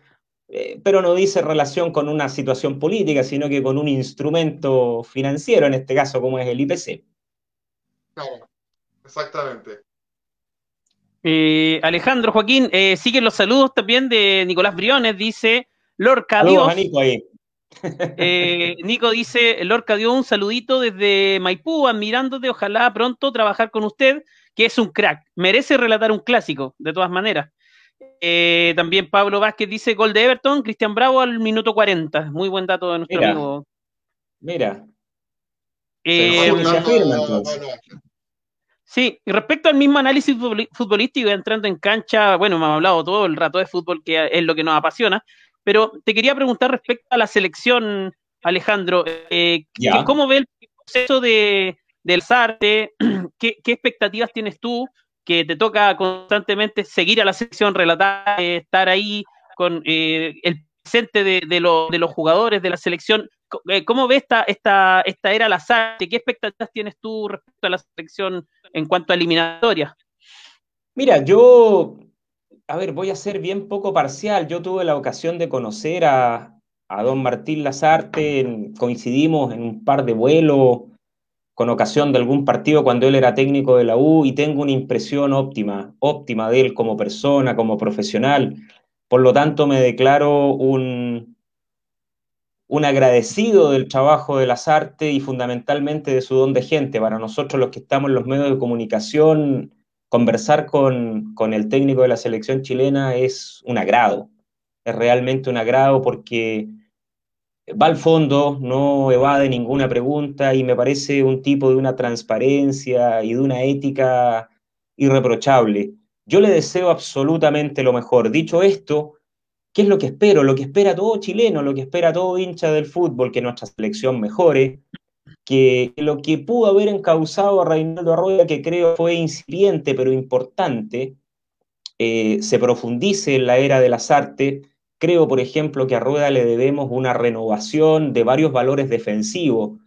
eh, pero no dice relación con una situación política, sino que con un instrumento financiero, en este caso como es el IPC. Claro, exactamente. Eh, Alejandro Joaquín, eh, siguen los saludos también de Nicolás Briones, dice, Lorca. Nico, ahí. Eh, Nico dice, Lorca dio un saludito desde Maipú, admirándote, ojalá pronto trabajar con usted, que es un crack, merece relatar un clásico, de todas maneras. Eh, también Pablo Vázquez dice, gol de Everton, Cristian Bravo al minuto 40, muy buen dato de nuestro amigo. Mira. Eh, sí, y respecto al mismo análisis futbolístico, entrando en cancha, bueno, me ha hablado todo el rato de fútbol, que es lo que nos apasiona, pero te quería preguntar respecto a la selección, Alejandro, eh, ¿cómo ve el proceso de, del SARTE? ¿Qué, expectativas tienes tú? Que te toca constantemente seguir a la selección, relatar, eh, estar ahí con eh, el presente de, de, los jugadores de la selección. ¿Cómo ves esta, esta, esta era la SARTE? ¿Qué expectativas tienes tú respecto a la selección en cuanto a eliminatorias? Mira, yo a ver, voy a ser bien poco parcial. Yo tuve la ocasión de conocer a, don Martín Lazarte, coincidimos en un par de vuelos con ocasión de algún partido cuando él era técnico de la U y tengo una impresión óptima, óptima de él como persona, como profesional. Por lo tanto, me declaro un, un agradecido del trabajo de las artes y fundamentalmente de su don de gente. Para nosotros los que estamos en los medios de comunicación, conversar con, el técnico de la selección chilena es un agrado, es realmente un agrado porque va al fondo, no evade ninguna pregunta y me parece un tipo de una transparencia y de una ética irreprochable. Yo le deseo absolutamente lo mejor. Dicho esto, ¿qué es lo que espero? Lo que espera todo chileno, lo que espera todo hincha del fútbol, que nuestra selección mejore, que lo que pudo haber encausado a Reinaldo Arroyo, que creo fue incipiente pero importante, eh, se profundice en la era de las artes. Creo, por ejemplo, que a Rueda le debemos una renovación de varios valores defensivos,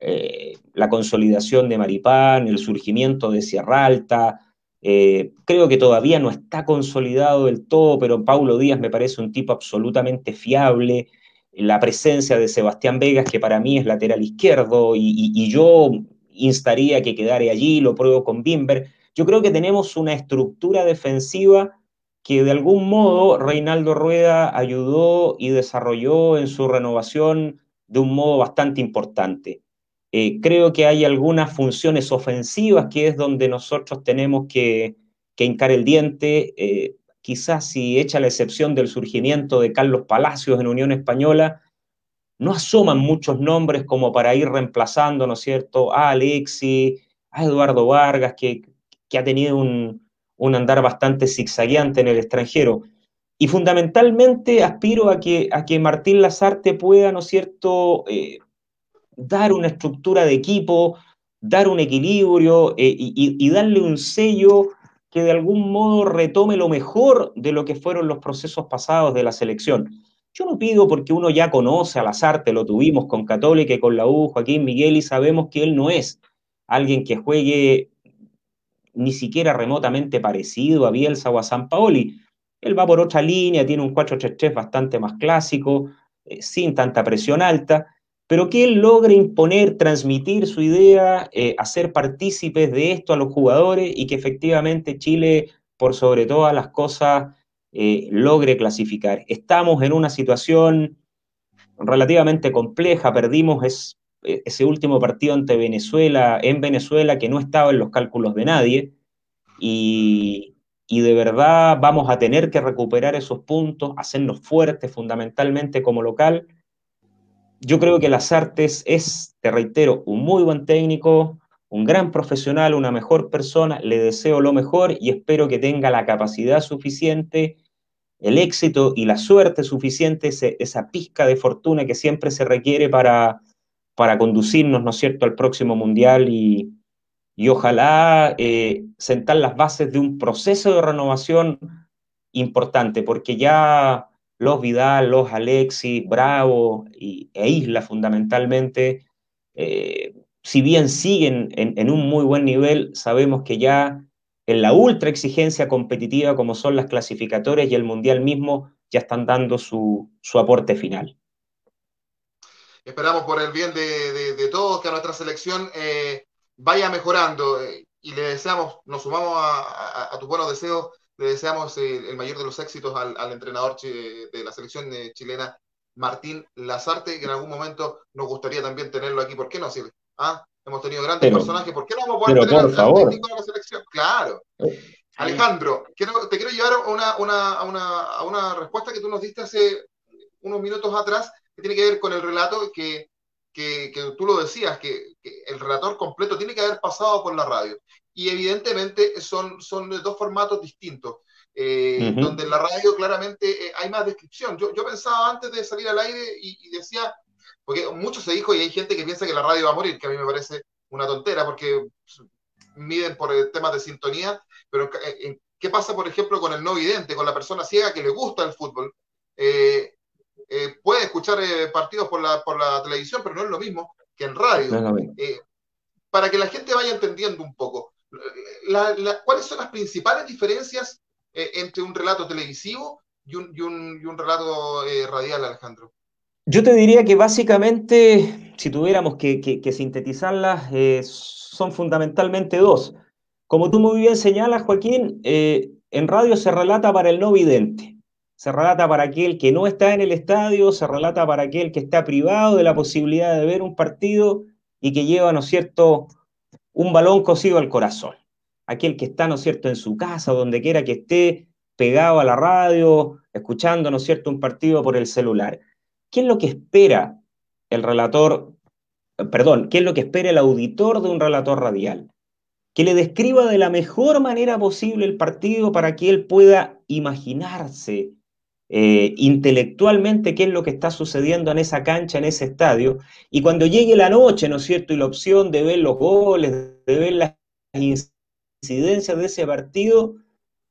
eh, la consolidación de Maripán, el surgimiento de Sierra Alta, eh, creo que todavía no está consolidado del todo, pero Paulo Díaz me parece un tipo absolutamente fiable. La presencia de Sebastián Vegas, que para mí es lateral izquierdo, y, yo instaría que quedara allí, lo pruebo con Bimber. Yo creo que tenemos una estructura defensiva que de algún modo Reinaldo Rueda ayudó y desarrolló en su renovación de un modo bastante importante. Eh, creo que hay algunas funciones ofensivas que es donde nosotros tenemos que, que hincar el diente. Eh, quizás si echa la excepción del surgimiento de Carlos Palacios en Unión Española, no asoman muchos nombres como para ir reemplazando, ¿no es cierto?, a Alexi, a Eduardo Vargas, que, que ha tenido un, un, andar bastante zigzagueante en el extranjero. Y fundamentalmente aspiro a que, a que Martín Lazarte pueda, ¿no es cierto?, eh, dar una estructura de equipo, dar un equilibrio eh, y, darle un sello que de algún modo retome lo mejor de lo que fueron los procesos pasados de la selección. Yo no pido porque uno ya conoce a Lazarte, lo tuvimos con Católica y con la U, Joaquín Miguel, y sabemos que él no es alguien que juegue ni siquiera remotamente parecido a Bielsa o a San Paoli. Él va por otra línea, tiene un 4-3-3 bastante más clásico, eh, sin tanta presión alta, pero que él logre imponer, transmitir su idea, eh, hacer partícipes de esto a los jugadores y que efectivamente Chile, por sobre todas las cosas, eh, logre clasificar. Estamos en una situación relativamente compleja, perdimos e, ese último partido ante Venezuela, en Venezuela, que no estaba en los cálculos de nadie, y, y de verdad vamos a tener que recuperar esos puntos, hacernos fuertes fundamentalmente como local yo creo que las artes es, te reitero, un muy buen técnico, un gran profesional, una mejor persona, le deseo lo mejor y espero que tenga la capacidad suficiente, el éxito y la suerte suficiente, esa pizca de fortuna que siempre se requiere para, para conducirnos, ¿no es cierto?, al próximo mundial y, ojalá eh, sentar las bases de un proceso de renovación importante, porque ya los Vidal, los Alexis, Bravo y, e Isla fundamentalmente, eh, si bien siguen en, un muy buen nivel, sabemos que ya en la ultra exigencia competitiva como son las clasificatorias y el Mundial mismo, ya están dando su, aporte final. Esperamos por el bien de, todos que nuestra selección eh, vaya mejorando eh, y le deseamos, nos sumamos a, a tus buenos deseos le deseamos el mayor de los éxitos al, entrenador de la selección eh, chilena, Martín Lazarte, que en algún momento nos gustaría también tenerlo aquí. ¿Por qué no, Silvia? ¿Ah? Hemos tenido grandes personajes. ¿Por qué no vamos a poder tener al, técnico de la selección? Claro. Eh, Alejandro, te quiero llevar a una, una, respuesta que tú nos diste hace unos minutos atrás, que tiene que ver con el relato que, que, tú lo decías, que, el relator completo tiene que haber pasado por la radio y evidentemente son, son dos formatos distintos, eh, donde en la radio claramente eh, hay más descripción. Yo, yo, pensaba antes de salir al aire y, decía, porque mucho se dijo y hay gente que piensa que la radio va a morir, que a mí me parece una tontera, porque miden por temas de sintonía, pero eh, ¿qué pasa, por ejemplo, con el no vidente, con la persona ciega que le gusta el fútbol? puede escuchar partidos por la, por la televisión, pero no es lo mismo que en radio. para que la gente vaya entendiendo un poco ¿cuáles son las principales diferencias eh, entre un relato televisivo y un, relato eh, radial, Alejandro? Yo te diría que básicamente, si tuviéramos que, sintetizarlas, eh, son fundamentalmente dos. Como tú muy bien señalas, Joaquín, en radio se relata para el no vidente. se relata para aquel que no está en el estadio, se relata para aquel que está privado de la posibilidad de ver un partido y que lleva, ¿no es cierto?, un balón cosido al corazón. Aquel que está, ¿no es cierto?, en su casa, donde quiera que esté, pegado a la radio, escuchando, ¿no es cierto?, un partido por el celular. ¿Qué es lo que espera el relator, perdón, qué es lo que espera el auditor de un relator radial? Que le describa de la mejor manera posible el partido para que él pueda imaginarse eh, intelectualmente qué es lo que está sucediendo en esa cancha, en ese estadio, y cuando llegue la noche, ¿no es cierto?, y la opción de ver los goles, de ver las incidencias de ese partido,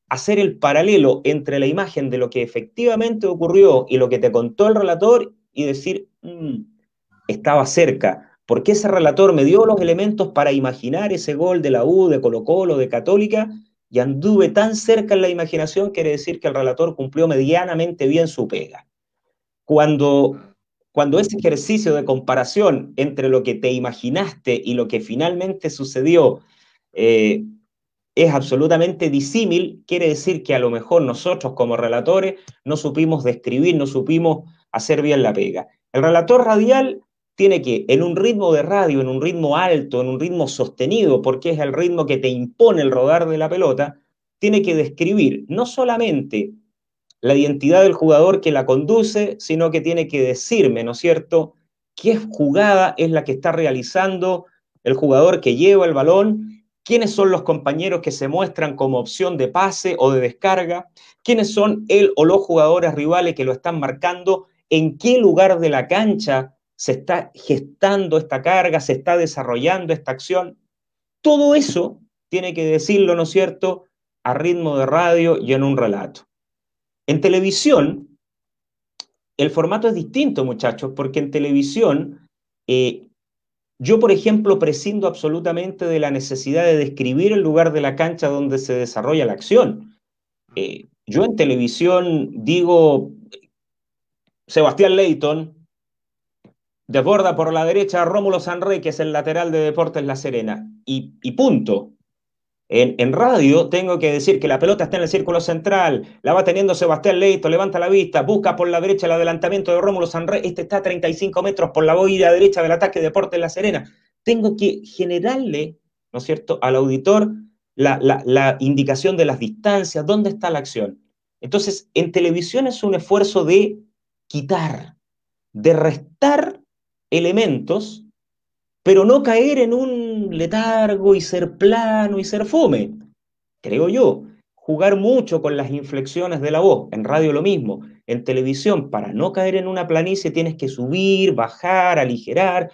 hacer el paralelo entre la imagen de lo que efectivamente ocurrió y lo que te contó el relator y decir, mm, estaba cerca, porque ese relator me dio los elementos para imaginar ese gol de la U, de Colo Colo, de Católica, y anduve tan cerca en la imaginación, quiere decir que el relator cumplió medianamente bien su pega. Cuando, cuando ese ejercicio de comparación entre lo que te imaginaste y lo que finalmente sucedió eh, es absolutamente disímil, quiere decir que a lo mejor nosotros como relatores no supimos describir, no supimos hacer bien la pega. El relator radial tiene que, en un ritmo de radio, en un ritmo alto, en un ritmo sostenido, porque es el ritmo que te impone el rodar de la pelota, tiene que describir no solamente la identidad del jugador que la conduce, sino que tiene que decirme, ¿no es cierto?, qué jugada es la que está realizando el jugador que lleva el balón quiénes son los compañeros que se muestran como opción de pase o de descarga, quiénes son él o los jugadores rivales que lo están marcando, en qué lugar de la cancha se está gestando esta carga, se está desarrollando esta acción. Todo eso tiene que decirlo, ¿no es cierto?, a ritmo de radio y en un relato. En televisión, el formato es distinto, muchachos, porque en televisión eh, yo, por ejemplo, prescindo absolutamente de la necesidad de describir el lugar de la cancha donde se desarrolla la acción. Eh, yo en televisión digo, Sebastián Leighton desborda por la derecha a Rómulo Sanrey, que es el lateral de Deportes La Serena, y, punto. En, radio tengo que decir que la pelota está en el círculo central, la va teniendo Sebastián Leito, levanta la vista, busca por la derecha el adelantamiento de Rómulo Sanrey, este está a 35 metros por la boida derecha del ataque de Deportes La Serena. Tengo que generarle, ¿no es cierto?, al auditor la, la indicación de las distancias, dónde está la acción. Entonces, en televisión es un esfuerzo de quitar, de restar elementos pero no caer en un letargo y ser plano y ser fome, creo yo. Jugar mucho con las inflexiones de la voz, en radio lo mismo, en televisión, para no caer en una planicie tienes que subir, bajar, aligerar,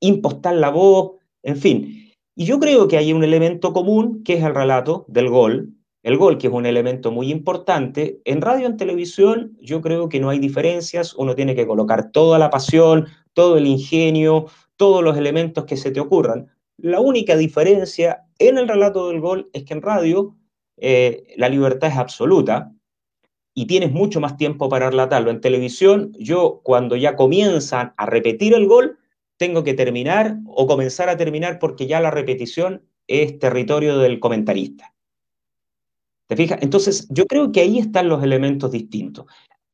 impostar la voz, en fin. Y yo creo que hay un elemento común que es el relato del gol, el gol que es un elemento muy importante. En radio, en televisión, yo creo que no hay diferencias, uno tiene que colocar toda la pasión, todo el ingenio, todos los elementos que se te ocurran. La única diferencia en el relato del gol es que en radio eh, la libertad es absoluta y tienes mucho más tiempo para relatarlo. En televisión, yo cuando ya comienzan a repetir el gol, tengo que terminar o comenzar a terminar porque ya la repetición es territorio del comentarista. ¿Te fijas? Entonces, yo creo que ahí están los elementos distintos.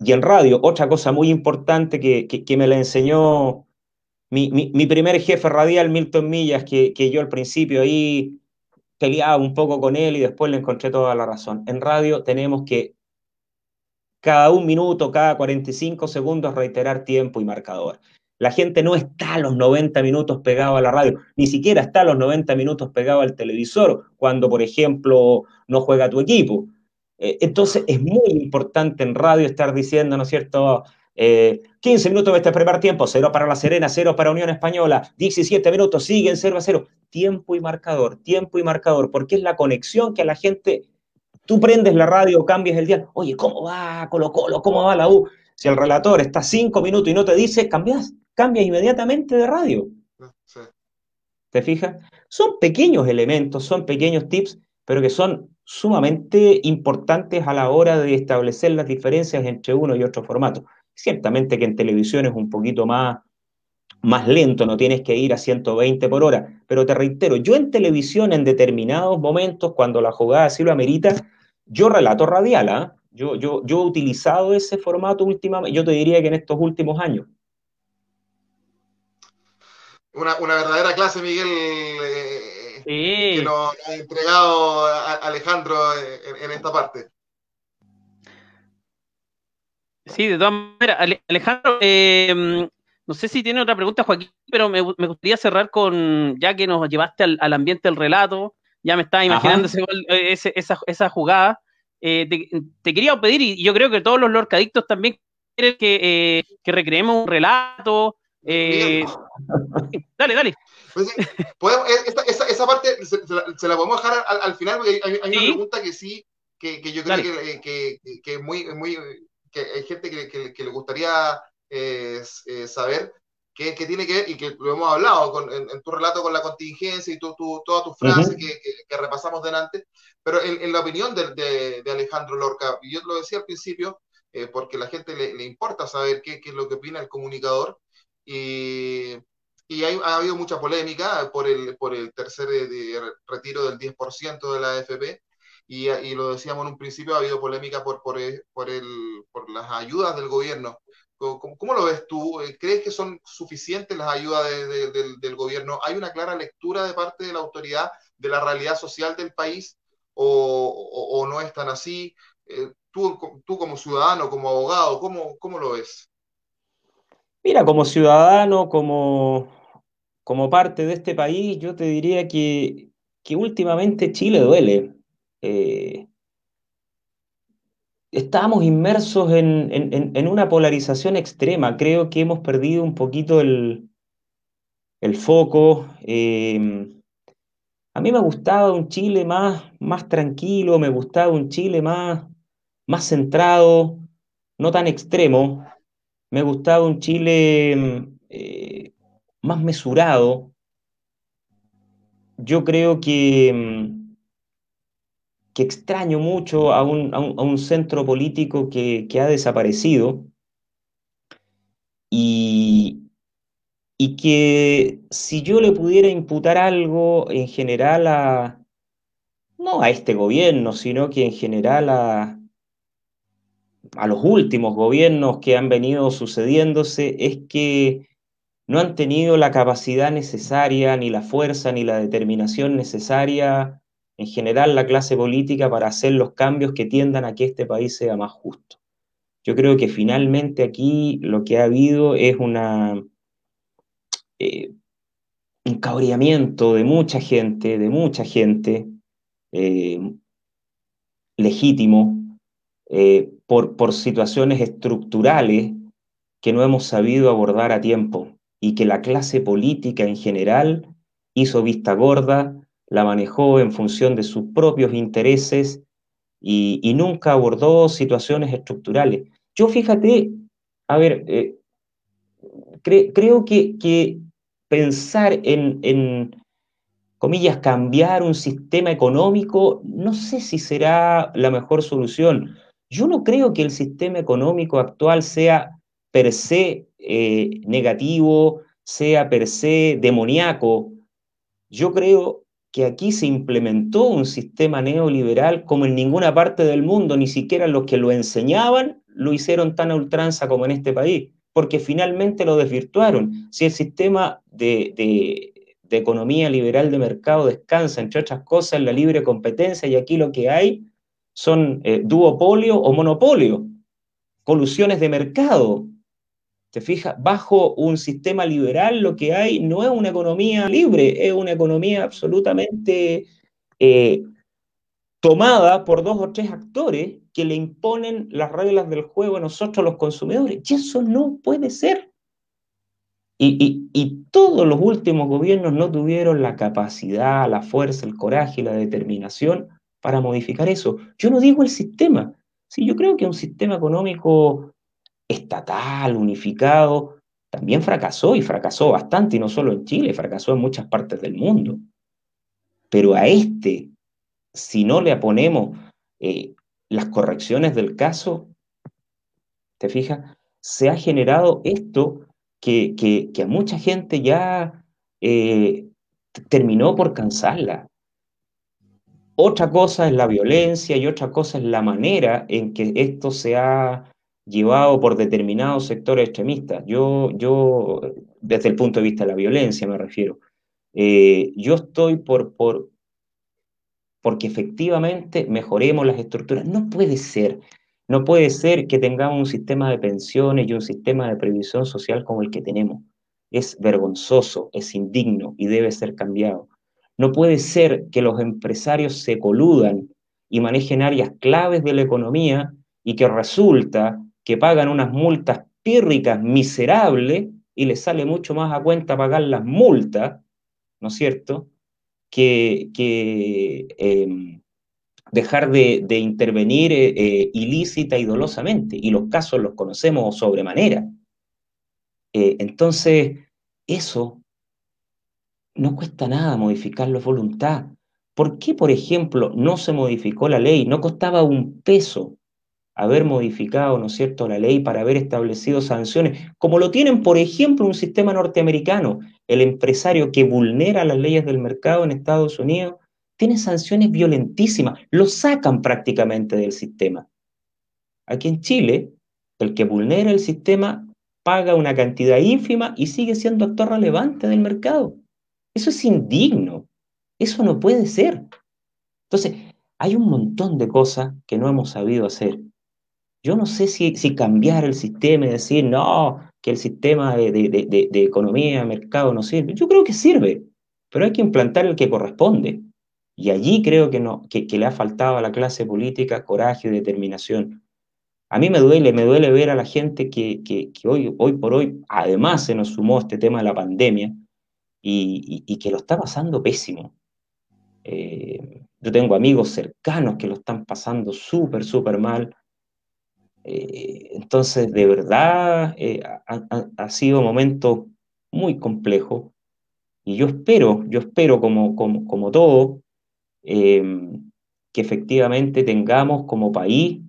Y en radio, otra cosa muy importante que, que me la enseñó mi, primer jefe radial, Milton Millas, que, yo al principio ahí peleaba un poco con él y después le encontré toda la razón. En radio tenemos que cada un minuto, cada 45 segundos reiterar tiempo y marcador. La gente no está a los 90 minutos pegado a la radio, ni siquiera está a los 90 minutos pegado al televisor cuando, por ejemplo, no juega tu equipo. Eh, entonces es muy importante en radio estar diciendo, ¿no es cierto? 15 eh, minutos de este primer tiempo, 0 para La Serena, 0 para Unión Española, 17 minutos, siguen 0 a 0. Tiempo y marcador, tiempo y marcador, porque es la conexión que a la gente, tú prendes la radio, cambias el día, oye, ¿cómo va Colo Colo? ¿Cómo va la U? Si el relator está 5 minutos y no te dice, cambias, cambias inmediatamente de radio. ¿Te fijas? Son pequeños elementos, son pequeños tips, pero que son sumamente importantes a la hora de establecer las diferencias entre uno y otro formato. Ciertamente que en televisión es un poquito más, más lento, no tienes que ir a 120 por hora, pero te reitero, yo en televisión en determinados momentos, cuando la jugada así lo amerita, yo relato radial, ¿ah? Yo, yo, yo he utilizado ese formato últimamente, yo te diría que en estos últimos años. Una, verdadera clase, Miguel, eh, que nos, ha entregado Alejandro en, esta parte. Sí, de todas maneras, Alejandro, eh, no sé si tiene otra pregunta, Joaquín, pero me, gustaría cerrar con, ya que nos llevaste al, ambiente del relato, ya me estaba imaginando ese, esa, esa, jugada. Eh, te, quería pedir, y yo creo que todos los lorcadictos también quieren que, eh, que recreemos un relato. Eh, dale, dale. Pues, esa, parte se, la, podemos dejar al, final, porque hay, una pregunta que sí, que, que yo creo que, que, muy, muy, que hay gente que, le gustaría saber, que, tiene que ver, y que lo hemos hablado con, en, tu relato con la contingencia y tu, tu, todas tus frases que, repasamos delante, pero en, la opinión de, de, Alejandro Lorca, y yo lo decía al principio, eh, porque a la gente le, le importa saber qué, qué, es lo que opina el comunicador, y, y hay, ha habido mucha polémica por el, por el tercer eh, retiro del 10% de la AFP, y, y, lo decíamos en un principio, ha habido polémica por, por, eh, por, el, por las ayudas del gobierno ¿Cómo, lo ves tú? Eh, ¿Crees que son suficientes las ayudas del gobierno? ¿Hay una clara lectura de parte de la autoridad de la realidad social del país o, no es tan así? Eh, tú, tú, como ciudadano, como abogado, ¿cómo, cómo lo ves? Mira, como ciudadano, como, como parte de este país, yo te diría que, que últimamente Chile duele. Eh, estamos inmersos en, una polarización extrema. Creo que hemos perdido un poquito el, foco. Em, a mí me gustaba un Chile más, más tranquilo, me gustaba un Chile más, más centrado, no tan extremo. Me gustaba un Chile em, eh, más mesurado. Yo creo que em, que extraño mucho a un, centro político que, ha desaparecido y, y, que si yo le pudiera imputar algo en general a, no a este gobierno, sino que en general a, a los últimos gobiernos que han venido sucediéndose, es que no han tenido la capacidad necesaria, ni la fuerza, ni la determinación necesaria en general la clase política para hacer los cambios que tiendan a que este país sea más justo. Yo creo que finalmente aquí lo que ha habido es una, eh, un cabreamiento de mucha gente, de mucha gente, eh, legítimo, eh, por, por situaciones estructurales que no hemos sabido abordar a tiempo y que la clase política en general hizo vista gorda, la manejó en función de sus propios intereses y, nunca abordó situaciones estructurales. Yo fíjate, a ver, eh, creo que, pensar en, en, comillas, cambiar un sistema económico, no sé si será la mejor solución. Yo no creo que el sistema económico actual sea per se eh, negativo, sea per se demoníaco. Yo creo que aquí se implementó un sistema neoliberal como en ninguna parte del mundo, ni siquiera los que lo enseñaban lo hicieron tan a ultranza como en este país, porque finalmente lo desvirtuaron. Si el sistema de, economía liberal de mercado descansa, entre otras cosas, en la libre competencia, y aquí lo que hay son eh, duopolio o monopolio, colusiones de mercado, ¿Te fijas? Bajo un sistema liberal lo que hay no es una economía libre, es una economía absolutamente eh, tomada por dos o tres actores que le imponen las reglas del juego a nosotros los consumidores. Y eso no puede ser. Y, y, todos los últimos gobiernos no tuvieron la capacidad, la fuerza, el coraje y la determinación para modificar eso. Yo no digo el sistema. Sí, yo creo que un sistema económico estatal, unificado, también fracasó y fracasó bastante, y no solo en Chile, fracasó en muchas partes del mundo. Pero a este, si no le ponemos eh, las correcciones del caso, ¿te fijas? Se ha generado esto que, que, a mucha gente ya eh, terminó por cansarla. Otra cosa es la violencia y otra cosa es la manera en que esto se ha llevado por determinados sectores extremistas. Yo, yo desde el punto de vista de la violencia me refiero, eh, yo estoy por, por, porque efectivamente mejoremos las estructuras. No puede ser, no puede ser que tengamos un sistema de pensiones y un sistema de previsión social como el que tenemos. Es vergonzoso, es indigno y debe ser cambiado. No puede ser que los empresarios se coludan y manejen áreas claves de la economía y que resulta que pagan unas multas pírricas miserables y les sale mucho más a cuenta pagar las multas, ¿no es cierto?, que, em, dejar de, intervenir eh, eh, ilícita y dolosamente. Y los casos los conocemos sobremanera. Eh, entonces, eso no cuesta nada modificarlo a voluntad. ¿Por qué, por ejemplo, no se modificó la ley? No costaba un peso haber modificado, ¿no es cierto?, la ley para haber establecido sanciones, como lo tienen, por ejemplo, un sistema norteamericano. El empresario que vulnera las leyes del mercado en Estados Unidos tiene sanciones violentísimas, lo sacan prácticamente del sistema. Aquí en Chile, el que vulnera el sistema paga una cantidad ínfima y sigue siendo actor relevante del mercado. Eso es indigno. Eso no puede ser. Entonces, hay un montón de cosas que no hemos sabido hacer. Yo no sé si, cambiar el sistema y decir, no, que el sistema de, de, de, economía, mercado no sirve. Yo creo que sirve, pero hay que implantar el que corresponde. Y allí creo que, no, que, le ha faltado a la clase política coraje y determinación. A mí me duele, me duele ver a la gente que, que, hoy, hoy por hoy, además se nos sumó este tema de la pandemia, y, que lo está pasando pésimo. Eh, yo tengo amigos cercanos que lo están pasando súper, súper mal. Eh, entonces, de verdad, eh, ha, sido un momento muy complejo. Y yo espero, yo espero como, como, como todo, em, que efectivamente tengamos como país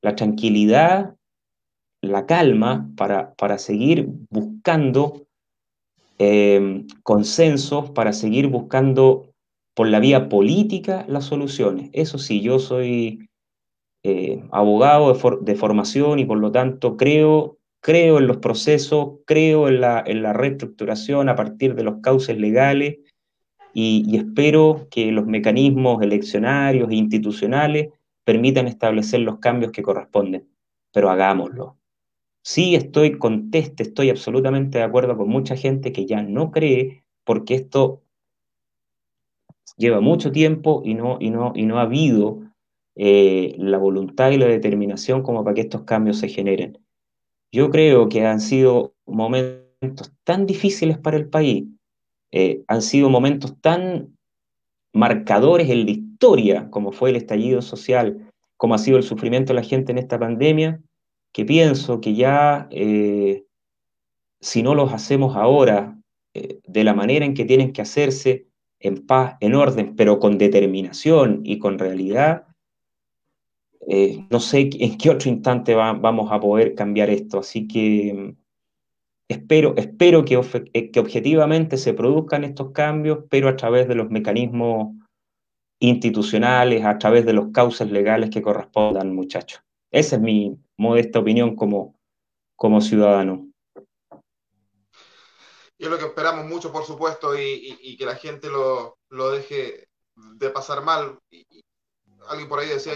la tranquilidad, la calma para, para seguir buscando eh, consensos para seguir buscando por la vía política las soluciones. Eso sí, yo soy eh, abogado de, formación y por lo tanto creo, creo en los procesos, creo en la, en la reestructuración a partir de los cauces legales y, y espero que los mecanismos eleccionarios e institucionales permitan establecer los cambios que corresponden, pero hagámoslo. Sí estoy conteste, estoy absolutamente de acuerdo con mucha gente que ya no cree porque esto lleva mucho tiempo y no, y no, y no ha habido eh, la voluntad y la determinación como para que estos cambios se generen. Yo creo que han sido momentos tan difíciles para el país, eh, han sido momentos tan marcadores en la historia, como fue el estallido social, como ha sido el sufrimiento de la gente en esta pandemia, que pienso que ya eh, si no los hacemos ahora eh, de la manera en que tienen que hacerse, en paz, en orden, pero con determinación y con realidad, eh, no sé en qué otro instante vamos a poder cambiar esto. Así que mm, espero, espero que, que objetivamente se produzcan estos cambios, pero a través de los mecanismos institucionales, a través de los causas legales que correspondan, muchachos. Esa es mi, modesta opinión como, como ciudadano. Y es lo que esperamos mucho, por supuesto, y, que la gente lo, lo, deje de pasar mal. alguien por ahí decía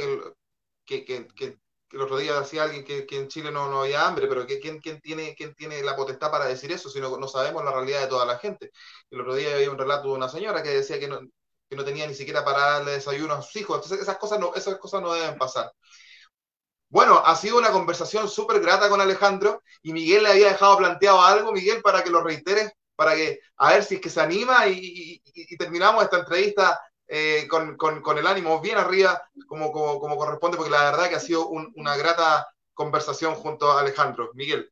que, que, que, el otro día decía alguien que, en Chile no, no había hambre, pero ¿quién, quién, tiene, ¿quién tiene la potestad para decir eso si no, no sabemos la realidad de toda la gente? El otro día había un relato de una señora que decía que no, que no tenía ni siquiera para darle desayuno a sus hijos. Entonces esas cosas no, esas cosas no deben pasar. Bueno, ha sido una conversación súper grata con Alejandro y Miguel le había dejado planteado algo, Miguel, para que lo reiteres, para que a ver si es que se anima y, terminamos esta entrevista eh, con, el ánimo bien arriba, como, corresponde, porque la verdad que ha sido una grata conversación junto a Alejandro. Miguel.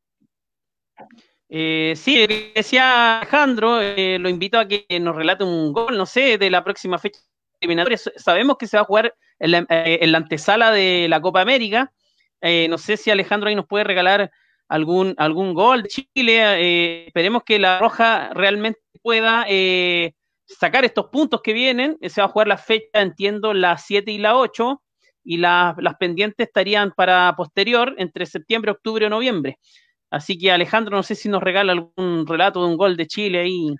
Eh, sí, decía Alejandro, eh, lo invito a que nos relate un gol, no sé, de la próxima fecha eliminatoria. Sabemos que se va a jugar en la, eh, en la antesala de la Copa América. Eh, no sé si Alejandro ahí nos puede regalar algún, algún gol de Chile. Eh, esperemos que la Roja realmente pueda eh, sacar estos puntos que vienen, se va a jugar la fecha, entiendo, las 7 y la 8, y las pendientes estarían para posterior, entre septiembre, octubre o noviembre. Así que Alejandro, no sé si nos regala algún relato de un gol de Chile ahí.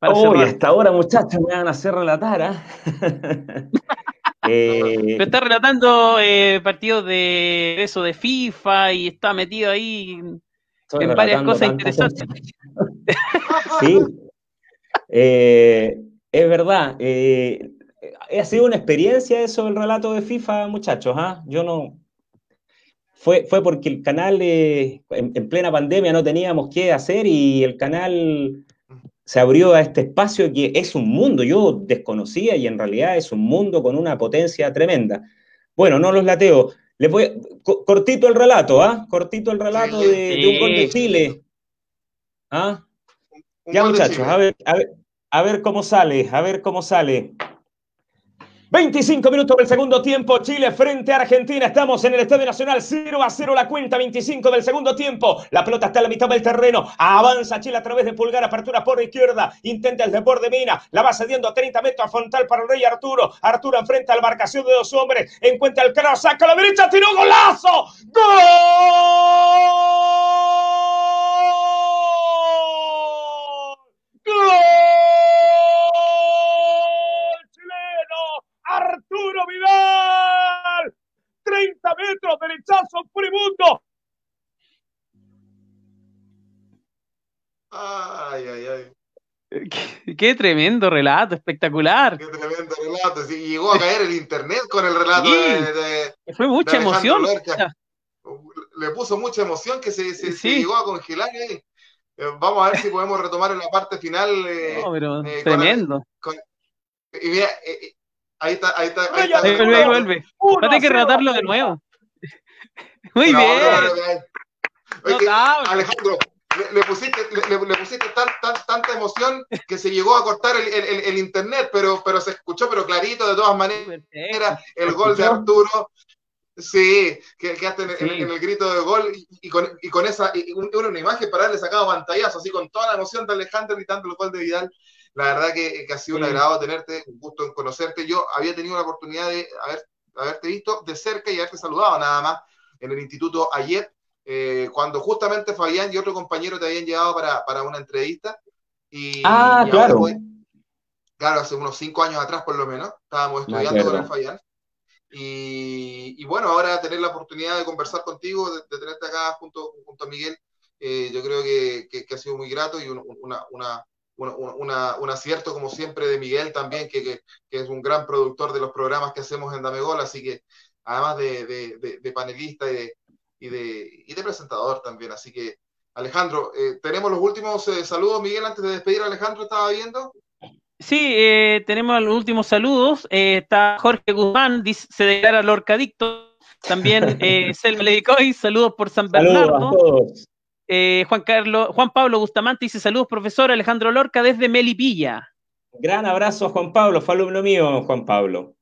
Para oh, hasta ahora, muchachos, me van a hacer relatar. ¿ah? eh... está relatando eh, partidos de eso de FIFA y está metido ahí en varias cosas interesantes. sí, eh, es verdad. Eh, ha sido una experiencia eso el relato de FIFA, muchachos. ¿ah? Yo no, fue, fue porque el canal en, plena pandemia no teníamos qué hacer y el canal se abrió a este espacio que es un mundo, yo desconocía y en realidad es un mundo con una potencia tremenda. Bueno, no los lateo. Les voy, cortito el relato, ¿ah? Cortito el relato de, un gol de Chile. ¿Ah? Ya, muchachos, a ver, a ver, a ver cómo sale, a ver cómo sale. 25 minutos del segundo tiempo, Chile frente a Argentina. Estamos en el Estadio Nacional, 0 a 0 la cuenta, 25 del segundo tiempo. La pelota está en la mitad del terreno. Avanza Chile a través de pulgar, apertura por izquierda. Intenta el deporte de Mina. La va cediendo a 30 metros a frontal para el Rey Arturo. Arturo enfrenta a la marcación de dos hombres. Encuentra el cross, saca a la derecha, tiró golazo. ¡Gol! ¡Gol! Arturo Vidal. 30 metros, derechazo furibundo. Ay, ay, ay. Qué, tremendo relato, espectacular. Qué tremendo relato. Sí, llegó a caer el internet con el relato de, Fue mucha emoción. Le puso mucha emoción que se, se, llegó a congelar ahí. Eh, vamos a ver si podemos retomar en la parte final. Eh, no, pero eh, tremendo. y mira, Ahí está, ahí está. Ahí, está, vuelve, ahí vuelve. Va a tener que relatarlo de nuevo. Muy bien. Oye, Alejandro, le, pusiste, le, pusiste tan, tan, tanta emoción que se llegó a cortar el, el, el, internet, pero, pero se escuchó, pero clarito de todas maneras. El gol de Arturo. Sí, que quedaste en, en, el grito de gol y, con, y con, esa, y una, una, imagen para darle sacado pantallazo, así con toda la emoción de Alejandro gritando el gol de Vidal. La verdad que, ha sido un agrado tenerte, un gusto en conocerte. Yo había tenido la oportunidad de haber, haberte visto de cerca y haberte saludado nada más en el instituto ayer, eh, cuando justamente Fabián y otro compañero te habían llevado para, para una entrevista. Y, ah, claro. claro, hace unos cinco años atrás por lo menos, estábamos estudiando con el Fabián. Y, y, bueno, ahora tener la oportunidad de conversar contigo, de, tenerte acá junto, junto a Miguel, eh, yo creo que, que, ha sido muy grato y una, una, un acierto como siempre de Miguel también, que, es un gran productor de los programas que hacemos en Damegol, así que además de, panelista y de, presentador también. Así que, Alejandro, eh, tenemos los últimos eh, saludos, Miguel, antes de despedir. Alejandro, ¿estaba viendo? Sí, eh, tenemos los últimos saludos. está Jorge Guzmán, dice, se declara Lorcadicto. También eh, Selma Ledicoy, saludos por San Bernardo. Eh, Juan, Carlos, Juan Pablo Bustamante dice saludos, profesor Alejandro Lorca desde Melipilla. Gran abrazo a Juan Pablo, fue alumno mío, Juan Pablo.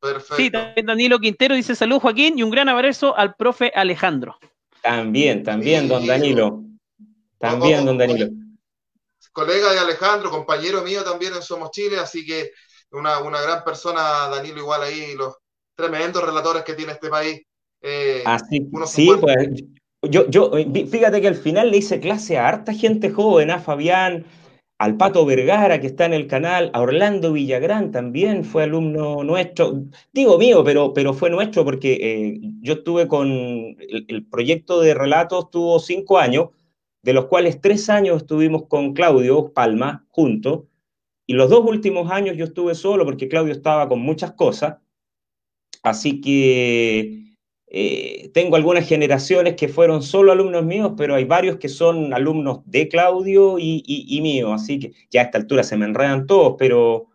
Perfecto. Sí, también Danilo Quintero dice saludos, Joaquín, y un gran abrazo al profe Alejandro. También, también, don Danilo. También, don Danilo. Colega de Alejandro, compañero mío también en Somos Chile, así que una, una gran persona, Danilo, igual ahí, los tremendos relatores que tiene este país. Eh, así, sí, pues yo, yo, eh, fíjate que al final le hice clase a harta gente joven, a Fabián, al Pato Vergara, que está en el canal, a Orlando Villagrán también fue alumno nuestro, digo mío, pero, pero fue nuestro porque eh, yo estuve con el, proyecto de relatos, tuvo cinco años, de los cuales tres años estuvimos con Claudio Palma juntos, y los dos últimos años yo estuve solo porque Claudio estaba con muchas cosas, así que eh, tengo algunas generaciones que fueron solo alumnos míos, pero hay varios que son alumnos de Claudio y, y, mío, así que ya a esta altura se me enredan todos, pero,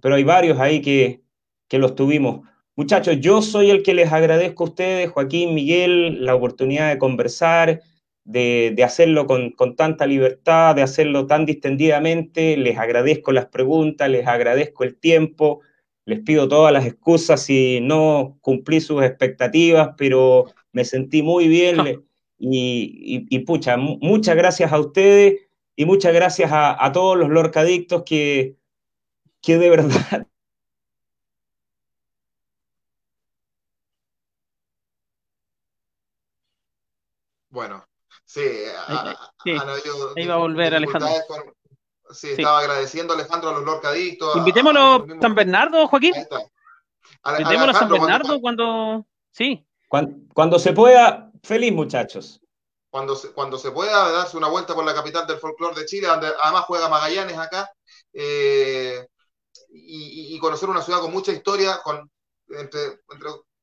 pero hay varios ahí que, que los tuvimos. Muchachos, yo soy el que les agradezco a ustedes, Joaquín, Miguel, la oportunidad de conversar, de, de hacerlo con, con, tanta libertad, de hacerlo tan distendidamente. Les agradezco las preguntas, les agradezco el tiempo les pido todas las excusas si no cumplí sus expectativas, pero me sentí muy bien y, pucha, muchas gracias a ustedes y muchas gracias a, todos los lorcadictos que, que de verdad Bueno, sí, ahí va a volver Alejandro. Sí, estaba agradeciendo a Alejandro a los lorcadictos. Invitémoslo a, San Bernardo, Joaquín. Invitémoslo a San Bernardo cuando, Sí. Cuando, se pueda, feliz muchachos. Cuando se, cuando se pueda darse una vuelta por la capital del folclore de Chile, donde además juega Magallanes acá, eh, y, conocer una ciudad con mucha historia, con, entre,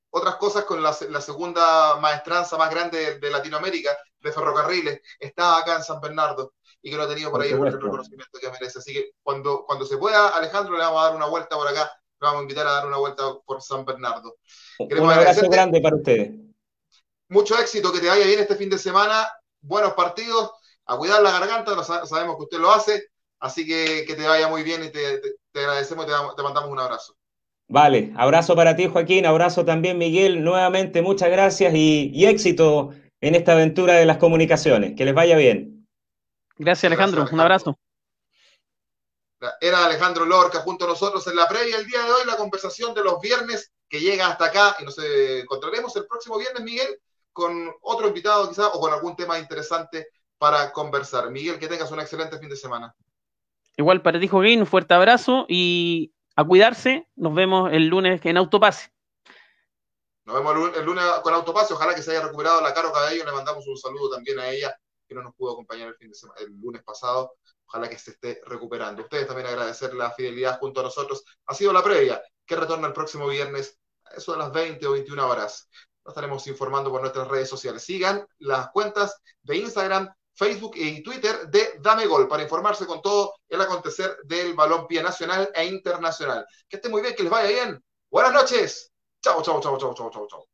otras cosas, con la, segunda maestranza más grande de, Latinoamérica, de ferrocarriles, está acá en San Bernardo y que lo ha tenido por, ahí el reconocimiento que merece. Así que cuando, cuando se pueda, Alejandro, le vamos a dar una vuelta por acá, le vamos a invitar a dar una vuelta por San Bernardo. Un abrazo grande para ustedes. Mucho éxito, que te vaya bien este fin de semana, buenos partidos, a cuidar la garganta, sabemos que usted lo hace, así que que te vaya muy bien y te, agradecemos y te mandamos un abrazo. Vale, abrazo para ti Joaquín, abrazo también Miguel, nuevamente muchas gracias y, éxito en esta aventura de las comunicaciones, que les vaya bien. Gracias Alejandro, un abrazo. Era Alejandro Lorca junto a nosotros en la previa el día de hoy, la conversación de los viernes que llega hasta acá y nos encontraremos el próximo viernes, Miguel, con otro invitado quizás o con algún tema interesante para conversar. Miguel, que tengas un excelente fin de semana. Igual para ti, Joaquín, un fuerte abrazo y a cuidarse. Nos vemos el lunes en Autopase. Nos vemos el lunes con Autopase. Ojalá que se haya recuperado la Caro Cabello. Le mandamos un saludo también a ella, que no nos pudo acompañar el, fin de semana, el lunes pasado. Ojalá que se esté recuperando. Ustedes también agradecer la fidelidad junto a nosotros. Ha sido la previa, que retorna el próximo viernes, eso a las 20 o 21 horas. Nos estaremos informando por nuestras redes sociales. Sigan las cuentas de Instagram, Facebook y Twitter de Dame Gol para informarse con todo el acontecer del balompié nacional e internacional. Que esté muy bien, que les vaya bien. Buenas noches. Chao, chao, chao, chao, chao, chao, chao.